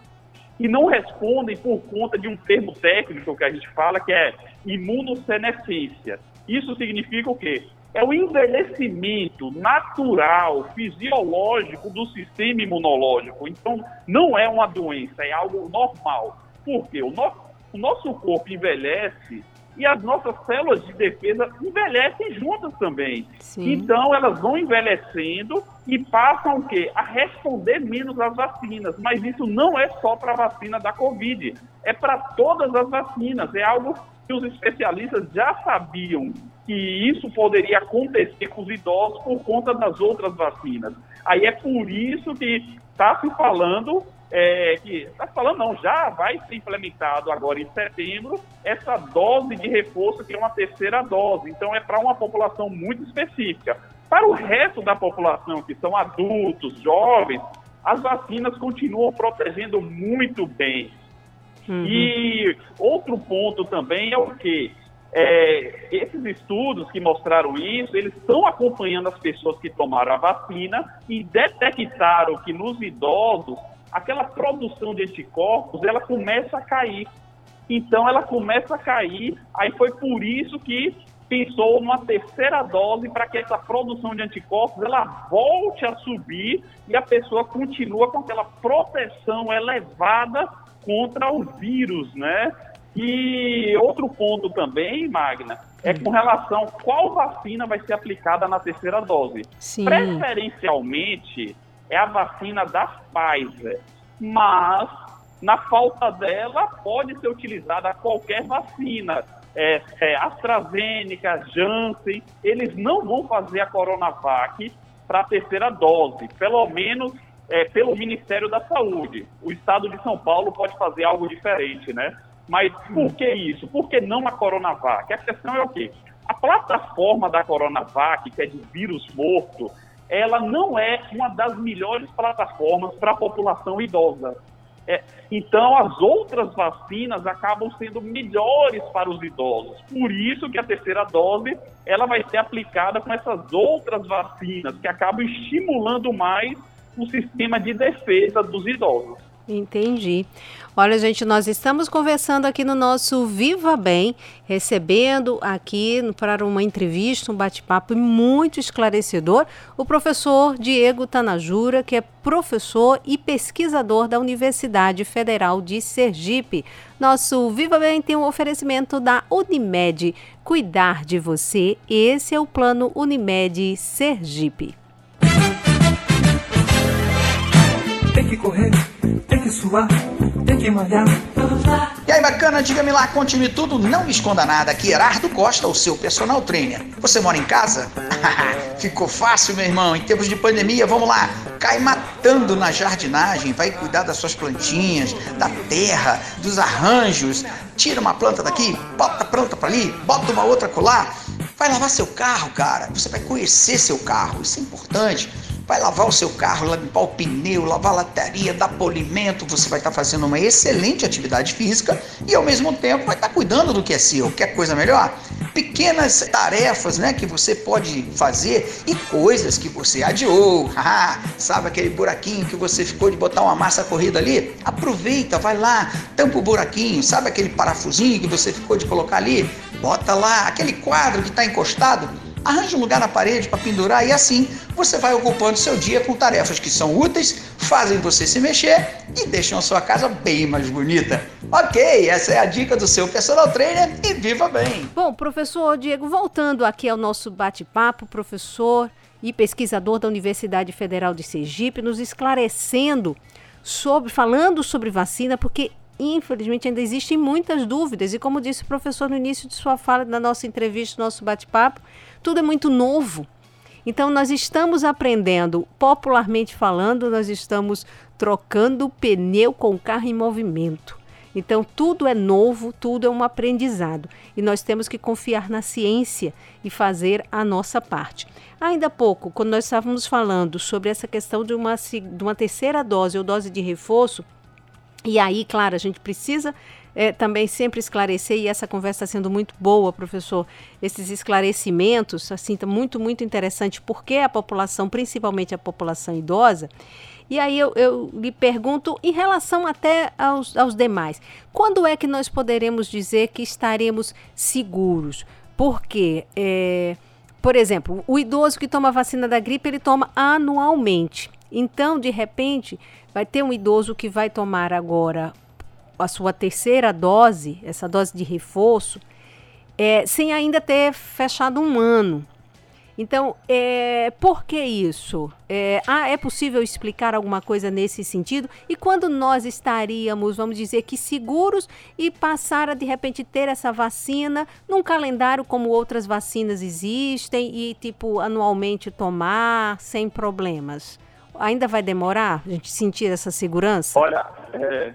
N: E não respondem por conta de um termo técnico que a gente fala, que é imunossenescência. Isso significa o quê? É o envelhecimento natural, fisiológico do sistema imunológico. Então, não é uma doença, é algo normal. Por quê? O, no... o nosso corpo envelhece e as nossas células de defesa envelhecem juntas também. Sim. Então elas vão envelhecendo e passam o quê? A responder menos às vacinas. Mas isso não é só para a vacina da Covid, é para todas as vacinas. É algo que os especialistas já sabiam que isso poderia acontecer com os idosos por conta das outras vacinas. Aí é por isso que está se falando é, que está falando não, já vai ser implementado agora em setembro essa dose de reforço que é uma terceira dose. Então é para uma população muito específica. Para o resto da população, que são adultos, jovens, as vacinas continuam protegendo muito bem. Uhum. E outro ponto também é o que é, esses estudos que mostraram isso, eles estão acompanhando as pessoas que tomaram a vacina e detectaram que nos idosos aquela produção de anticorpos ela começa a cair. Então ela começa a cair. Aí foi por isso que pensou numa terceira dose para que essa produção de anticorpos ela volte a subir e a pessoa continua com aquela proteção elevada contra o vírus, né? E outro ponto também, Magna, é com relação a qual vacina vai ser aplicada na terceira dose. Sim. Preferencialmente é a vacina da Pfizer, mas na falta dela pode ser utilizada qualquer vacina. É, é, AstraZeneca, Janssen, eles não vão fazer a Coronavac para a terceira dose, pelo menos é, pelo Ministério da Saúde. O Estado de São Paulo pode fazer algo diferente, né? Mas por que isso? Por que não a Coronavac? A questão é o quê? A plataforma da Coronavac, que é de vírus morto, ela não é uma das melhores plataformas para a população idosa. É, então, as outras vacinas acabam sendo melhores para os idosos. Por isso que a terceira dose ela vai ser aplicada com essas outras vacinas, que acabam estimulando mais o sistema de defesa dos idosos.
A: Entendi. Olha, gente, nós estamos conversando aqui no nosso Viva Bem, recebendo aqui para uma entrevista, um bate-papo muito esclarecedor, o professor Diego Tanajura, que é professor e pesquisador da Universidade Federal de Sergipe. Nosso Viva Bem tem um oferecimento da Unimed. Cuidar de você, esse é o plano Unimed Sergipe.
O: Tem que correr tem que suar, tem que malhar.
P: E aí, bacana, diga-me lá, conte-me tudo, não me esconda nada. Aqui, Herardo Costa, o seu personal trainer. Você mora em casa? *laughs* Ficou fácil, meu irmão. Em tempos de pandemia, vamos lá. Cai matando na jardinagem, vai cuidar das suas plantinhas, da terra, dos arranjos. Tira uma planta daqui, bota a planta para ali, bota uma outra colar. Vai lavar seu carro, cara. Você vai conhecer seu carro, isso é importante vai lavar o seu carro, limpar o pneu, lavar a lataria, dar polimento, você vai estar fazendo uma excelente atividade física e ao mesmo tempo vai estar cuidando do que é seu. Quer coisa melhor? Pequenas tarefas né, que você pode fazer e coisas que você adiou. *laughs* Ah, sabe aquele buraquinho que você ficou de botar uma massa corrida ali? Aproveita, vai lá, tampa o buraquinho. Sabe aquele parafusinho que você ficou de colocar ali? Bota lá. Aquele quadro que está encostado? Arranje um lugar na parede para pendurar e assim você vai ocupando seu dia com tarefas que são úteis, fazem você se mexer e deixam a sua casa bem mais bonita. Ok, essa é a dica do seu personal trainer e viva bem!
A: Bom, professor Diego, voltando aqui ao nosso bate-papo, professor e pesquisador da Universidade Federal de Sergipe, nos esclarecendo sobre, falando sobre vacina, porque infelizmente ainda existem muitas dúvidas e como disse o professor no início de sua fala, na nossa entrevista, nosso bate-papo, tudo é muito novo. Então, nós estamos aprendendo, popularmente falando, nós estamos trocando pneu com carro em movimento. Então, tudo é novo, tudo é um aprendizado. E nós temos que confiar na ciência e fazer a nossa parte. Ainda há pouco, quando nós estávamos falando sobre essa questão de uma, de uma terceira dose ou dose de reforço, e aí, claro, a gente precisa é, também sempre esclarecer, e essa conversa está sendo muito boa, professor, esses esclarecimentos, assim, está muito, muito interessante, porque a população, principalmente a população idosa, e aí eu, eu lhe pergunto, em relação até aos, aos demais, quando é que nós poderemos dizer que estaremos seguros? Porque, é, por exemplo, o idoso que toma a vacina da gripe, ele toma anualmente. Então, de repente, vai ter um idoso que vai tomar agora a sua terceira dose, essa dose de reforço, é, sem ainda ter fechado um ano. Então, é, por que isso? É, ah, é possível explicar alguma coisa nesse sentido? E quando nós estaríamos, vamos dizer que seguros e passar a de repente ter essa vacina num calendário como outras vacinas existem e tipo anualmente tomar sem problemas? Ainda vai demorar a gente sentir essa segurança?
N: Olha, é,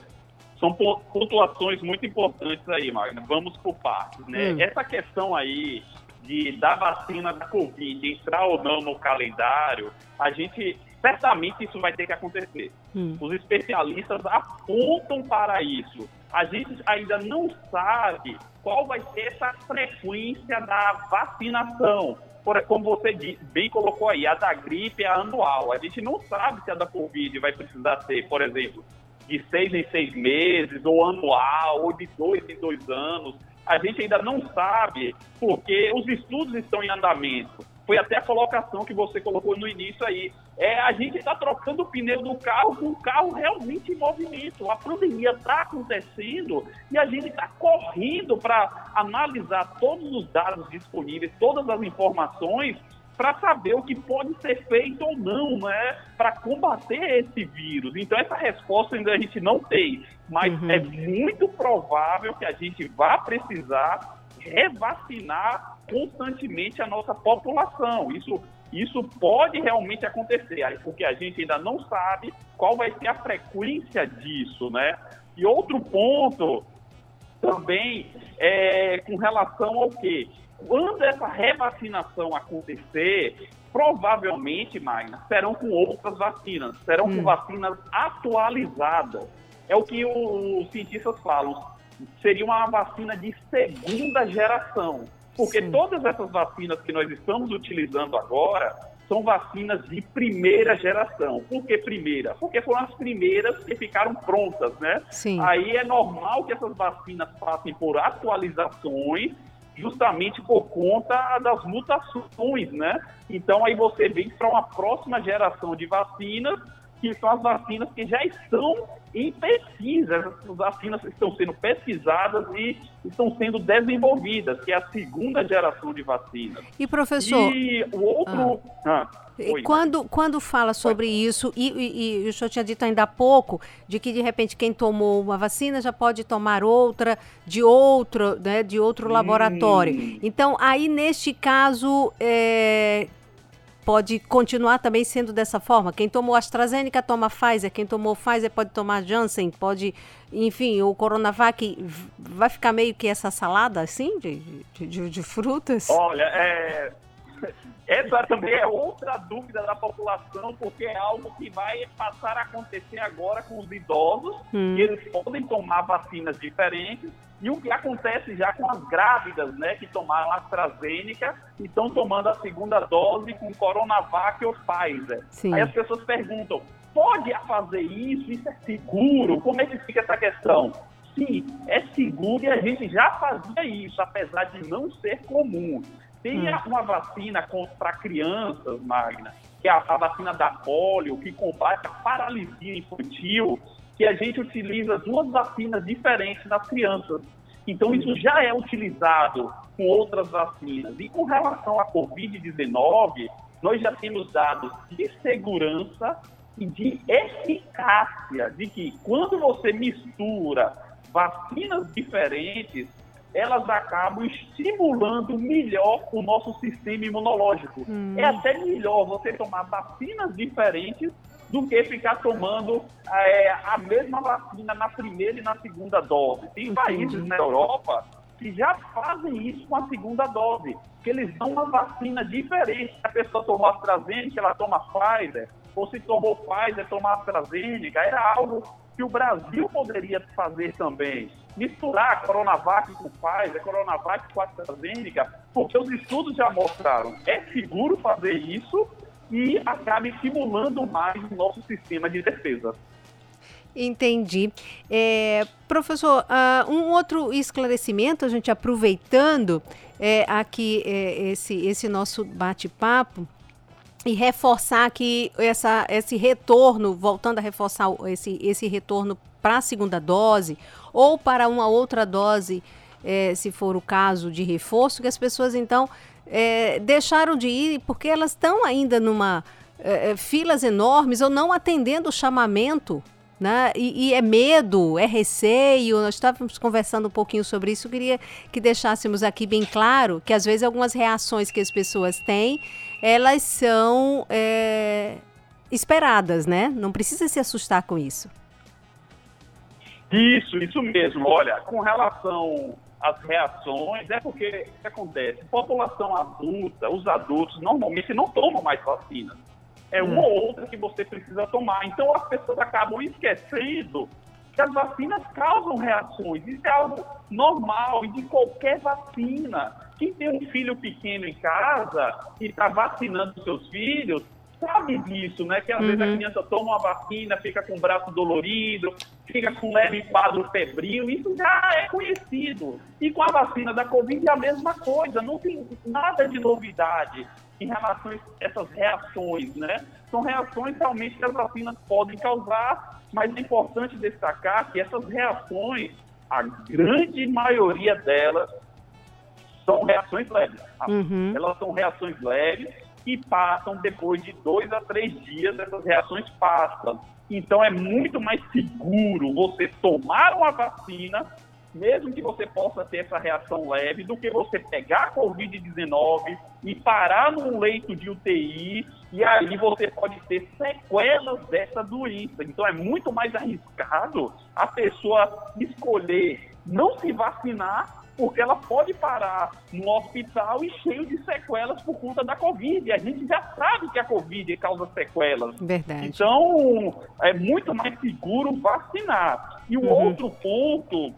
N: são pontuações muito importantes aí, Magna. Vamos por partes, né? Hum. Essa questão aí de da vacina da Covid entrar ou não no calendário, a gente certamente isso vai ter que acontecer. Hum. Os especialistas apontam para isso. A gente ainda não sabe qual vai ser essa frequência da vacinação. Por, como você bem colocou aí, a da gripe é anual. A gente não sabe se a da Covid vai precisar ser, por exemplo, de seis em seis meses, ou anual, ou de dois em dois anos a gente ainda não sabe, porque os estudos estão em andamento. Foi até a colocação que você colocou no início aí. É, a gente está trocando o pneu do carro com o carro realmente em movimento. A pandemia está acontecendo e a gente está correndo para analisar todos os dados disponíveis, todas as informações para saber o que pode ser feito ou não, né, para combater esse vírus. Então essa resposta ainda a gente não tem, mas uhum. é muito provável que a gente vá precisar revacinar constantemente a nossa população. Isso isso pode realmente acontecer, porque a gente ainda não sabe qual vai ser a frequência disso, né? E outro ponto também é com relação ao quê? Quando essa revacinação acontecer, provavelmente, Magna, serão com outras vacinas, serão hum. com vacinas atualizadas. É o que os cientistas falam. Seria uma vacina de segunda geração. Porque Sim. todas essas vacinas que nós estamos utilizando agora são vacinas de primeira geração. Por que primeira? Porque foram as primeiras que ficaram prontas, né? Sim. Aí é normal que essas vacinas passem por atualizações justamente por conta das mutações, né? Então aí você vem para uma próxima geração de vacinas, que são as vacinas que já estão em pesquisa. Essas vacinas estão sendo pesquisadas e estão sendo desenvolvidas, que é a segunda geração de vacinas.
A: E professor?
N: E o outro. Ah. Ah,
A: Oi, quando, quando fala sobre Oi. isso, e, e, e, o senhor tinha dito ainda há pouco, de que de repente quem tomou uma vacina já pode tomar outra de outro, né, de outro hum. laboratório. Então, aí neste caso, é, pode continuar também sendo dessa forma. Quem tomou AstraZeneca toma Pfizer, quem tomou Pfizer pode tomar Janssen, pode, enfim, o Coronavac vai ficar meio que essa salada assim de, de, de, frutas?
N: Olha, é, essa também é outra dúvida da população, porque é algo que vai passar a acontecer agora com os idosos, hum. que eles podem tomar vacinas diferentes, e o que acontece já com as grávidas, né, que tomaram AstraZeneca e estão tomando a segunda dose com Coronavac ou Pfizer. Sim. Aí as pessoas perguntam, pode fazer isso? Isso é seguro? Como é que fica essa questão? Sim, é seguro e a gente já fazia isso, apesar de não ser comum. Tem hum. uma vacina para crianças, Magna, que é a, a, vacina da polio, que combate a paralisia infantil, que a gente utiliza duas vacinas diferentes nas crianças. Então, isso já é utilizado com outras vacinas. E com relação à Covid-19, nós já temos dados de segurança e de eficácia, de que quando você mistura vacinas diferentes, elas acabam estimulando melhor o nosso sistema imunológico. Hum. É até melhor você tomar vacinas diferentes do que ficar tomando é, a mesma vacina na primeira e na segunda dose. Tem países na Europa que já fazem isso com a segunda dose, que eles dão uma vacina diferente. A pessoa tomou AstraZeneca, ela toma Pfizer, ou se tomou Pfizer, toma AstraZeneca. Era algo que o Brasil poderia fazer também. Misturar a Coronavac com Pfizer, Coronavac com AstraZeneca, porque os estudos já mostraram, é seguro fazer isso e acaba estimulando mais o nosso sistema de defesa.
A: Entendi. É, professor, uh, um outro esclarecimento, a gente aproveitando é, aqui é, esse, esse nosso bate-papo, e reforçar que essa, esse retorno, voltando a reforçar esse, esse retorno para a segunda dose ou para uma outra dose, é, se for o caso de reforço, que as pessoas então é, deixaram de ir porque elas estão ainda numa é, filas enormes ou não atendendo o chamamento né? E, e, é medo, é receio. Nós estávamos conversando um pouquinho sobre isso. Eu queria que deixássemos aqui bem claro que às vezes algumas reações que as pessoas têm, elas são é, esperadas, né? Não precisa se assustar com isso.
N: Isso, isso mesmo. Olha, com relação às reações, é porque o que acontece? População adulta, os adultos normalmente não tomam mais vacinas é uma ou outra que você precisa tomar. Então as pessoas acabam esquecendo que as vacinas causam reações. Isso é algo normal e de qualquer vacina. Quem tem um filho pequeno em casa e está vacinando seus filhos, sabe disso, né? Que às uhum. vezes a uhum. criança toma uma vacina, fica com o braço dolorido, fica com um leve quadro febril, isso já é conhecido. E com a vacina da Covid é a mesma coisa, não tem nada de novidade em relação a essas reações, né? São reações realmente que as vacinas podem causar, mas é importante destacar que essas reações, a grande maioria delas, são reações leves. Tá? Uhum. Elas são reações leves e passam depois de dois a três dias, essas reações passam. Então é muito mais seguro você tomar uma vacina mesmo que você possa ter essa reação leve, do que você pegar a Covid-19 e parar num leito de UTI e aí você pode ter sequelas dessa doença. Então é muito mais arriscado a pessoa escolher não se vacinar porque ela pode parar no hospital e cheio de sequelas por conta da Covid. A gente já sabe que a Covid causa sequelas.
A: Verdade.
N: Então, é muito mais seguro vacinar. E o uhum. outro ponto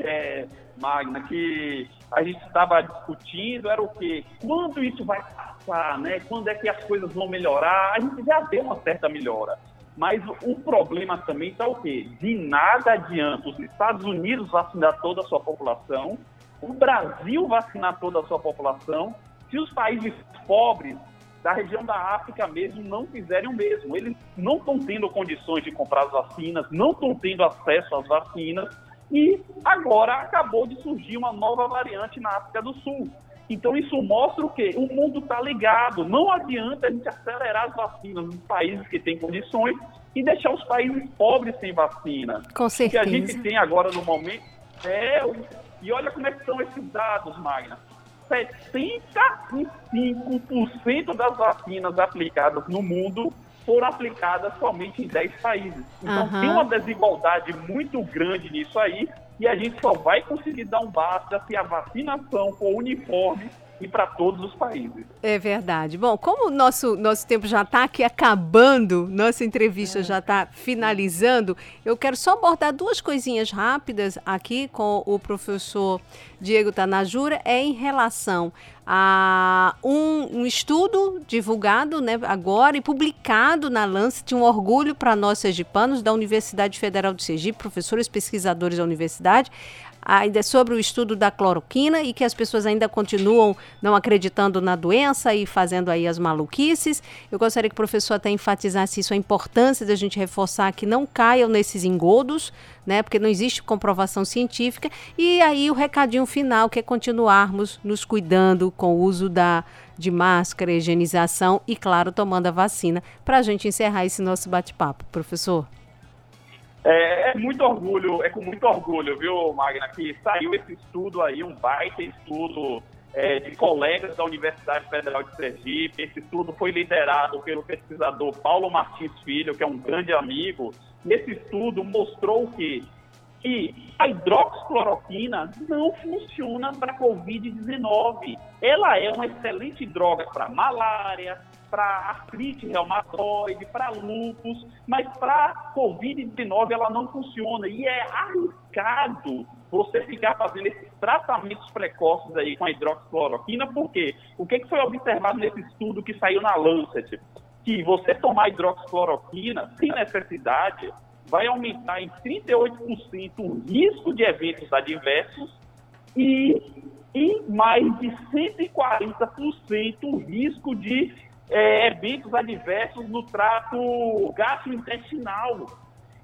N: é, Magna, que a gente estava discutindo era o quê? Quando isso vai passar, né? Quando é que as coisas vão melhorar? A gente já deu uma certa melhora. Mas o problema também está o quê? De nada adianta os Estados Unidos vacinar toda a sua população, o Brasil vacinar toda a sua população, se os países pobres da região da África mesmo não fizerem o mesmo. Eles não estão tendo condições de comprar as vacinas, não estão tendo acesso às vacinas, e agora acabou de surgir uma nova variante na África do Sul. Então isso mostra o quê? O mundo está ligado. Não adianta a gente acelerar as vacinas nos países que têm condições e deixar os países pobres sem vacina.
A: Com certeza.
N: O que a gente tem agora no momento é... E olha como é que são esses dados, Magna. 75% das vacinas aplicadas no mundo foram aplicadas somente em 10 países. Então uhum. tem uma desigualdade muito grande nisso aí e a gente só vai conseguir dar um basta se a vacinação for uniforme e para todos os países.
A: É verdade. Bom, como o nosso, nosso tempo já está aqui acabando, nossa entrevista é. já está finalizando, eu quero só abordar duas coisinhas rápidas aqui com o professor Diego Tanajura, é em relação a um, um estudo divulgado né, agora e publicado na Lancet, um orgulho para nós sergipanos da Universidade Federal de Sergipe, professores pesquisadores da universidade, ainda sobre o estudo da cloroquina e que as pessoas ainda continuam não acreditando na doença e fazendo aí as maluquices. Eu gostaria que o professor até enfatizasse isso, a importância da gente reforçar que não caiam nesses engodos, né? Porque não existe comprovação científica. E aí o recadinho final que é continuarmos nos cuidando com o uso da de máscara, higienização e, claro, tomando a vacina, para a gente encerrar esse nosso bate-papo. Professor.
N: É, é, muito orgulho, é com muito orgulho, viu, Magna, que saiu esse estudo aí, um baita estudo é, de colegas da Universidade Federal de Sergipe. Esse estudo foi liderado pelo pesquisador Paulo Martins Filho, que é um grande amigo. E esse estudo mostrou que, que a hidroxicloroquina não funciona para Covid-19. Ela é uma excelente droga para malária, para artrite reumatoide, para lúpus, mas para Covid-19 ela não funciona. E é arriscado você ficar fazendo esses tratamentos precoces aí com a hidroxicloroquina, porque o que, que foi observado nesse estudo que saiu na Lancet? Que você tomar hidroxicloroquina sem necessidade vai aumentar em 38% o risco de eventos adversos e em mais de 140% o risco de é, eventos adversos no trato gastrointestinal.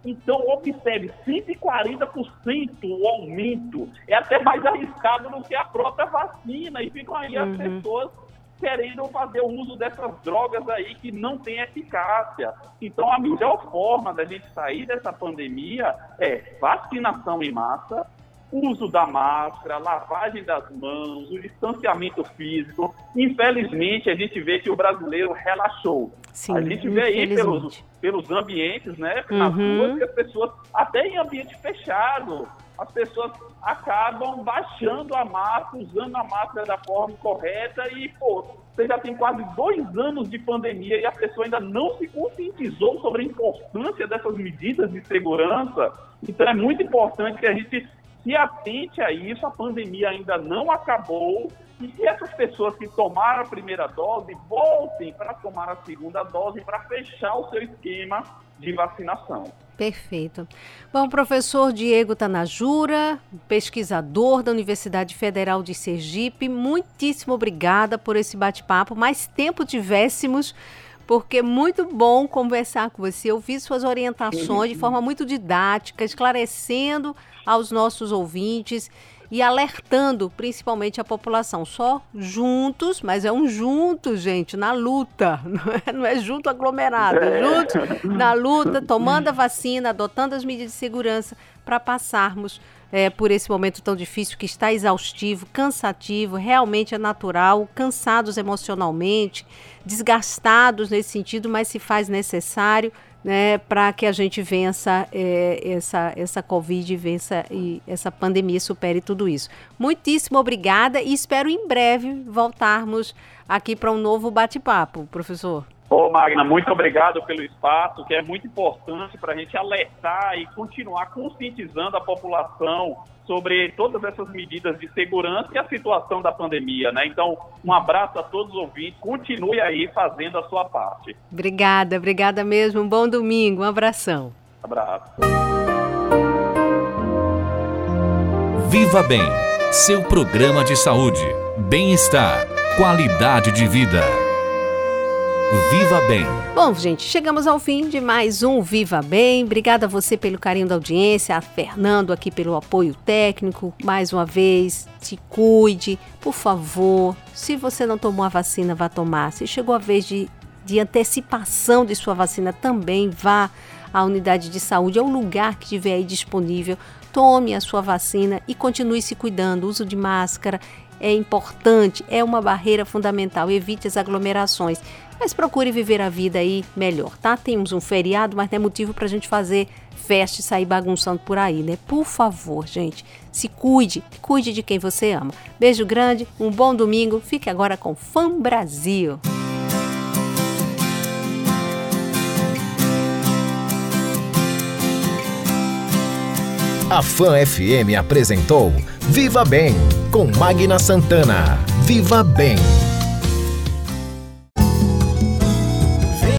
N: Então, observe, 140% o aumento. É até mais arriscado do que a própria vacina. E ficam aí uhum. as pessoas querendo fazer o uso dessas drogas aí que não tem eficácia. Então, a melhor forma da gente sair dessa pandemia é vacinação em massa, uso da máscara, lavagem das mãos, o distanciamento físico. Infelizmente, a gente vê que o brasileiro relaxou. Sim, a gente vê aí pelos, pelos ambientes, né, nas uhum. ruas, que as pessoas, até em ambiente fechado, as pessoas acabam baixando a máscara, usando a máscara da forma correta e, pô, você já tem quase dois anos de pandemia e a pessoa ainda não se conscientizou sobre a importância dessas medidas de segurança. Então é muito importante que a gente se atente a isso, a pandemia ainda não acabou e que essas pessoas que tomaram a primeira dose voltem para tomar a segunda dose para fechar o seu esquema de vacinação.
A: Perfeito. Bom, professor Diego Tanajura, pesquisador da Universidade Federal de Sergipe, muitíssimo obrigada por esse bate-papo. Mais tempo tivéssemos, porque é muito bom conversar com você, ouvir suas orientações de forma muito didática, esclarecendo aos nossos ouvintes e alertando principalmente a população. Só juntos, mas é um junto, gente, na luta. *laughs* Não é, não é junto aglomerado, é junto na luta, *laughs* tomando a vacina, adotando as medidas de segurança para passarmos é, por esse momento tão difícil que está exaustivo, cansativo, realmente é natural, cansados emocionalmente, desgastados nesse sentido, mas se faz necessário né, para que a gente vença é, essa, essa Covid, vença e essa pandemia, supere tudo isso. Muitíssimo obrigada e espero em breve voltarmos aqui para um novo bate-papo, professor.
N: Ô, Magna, muito obrigado pelo espaço, que é muito importante para a gente alertar e continuar conscientizando a população sobre todas essas medidas de segurança e a situação da pandemia, né? Então, um abraço a todos os ouvintes, continue aí fazendo a sua parte.
A: Obrigada, obrigada mesmo. Um bom domingo, um abração.
N: Abraço.
K: Viva Bem, seu programa de saúde, bem-estar, qualidade de vida. Viva Bem.
A: Bom, gente, chegamos ao fim de mais um Viva Bem. Obrigada a você pelo carinho da audiência, a Fernando aqui pelo apoio técnico. Mais uma vez, se cuide, por favor. Se você não tomou a vacina, vá tomar. Se chegou a vez de, de antecipação de sua vacina, também vá à unidade de saúde, é o lugar que tiver aí disponível. Tome a sua vacina e continue se cuidando. Uso de máscara é importante, é uma barreira fundamental. Evite as aglomerações mas procure viver a vida aí melhor, tá? Temos um feriado, mas não é motivo para a gente fazer festa e sair bagunçando por aí, né? Por favor, gente, se cuide, cuide de quem você ama. Beijo grande, um bom domingo. Fique agora com Fã Brasil.
B: A Fã FM apresentou Viva Bem com Magna Santana. Viva Bem.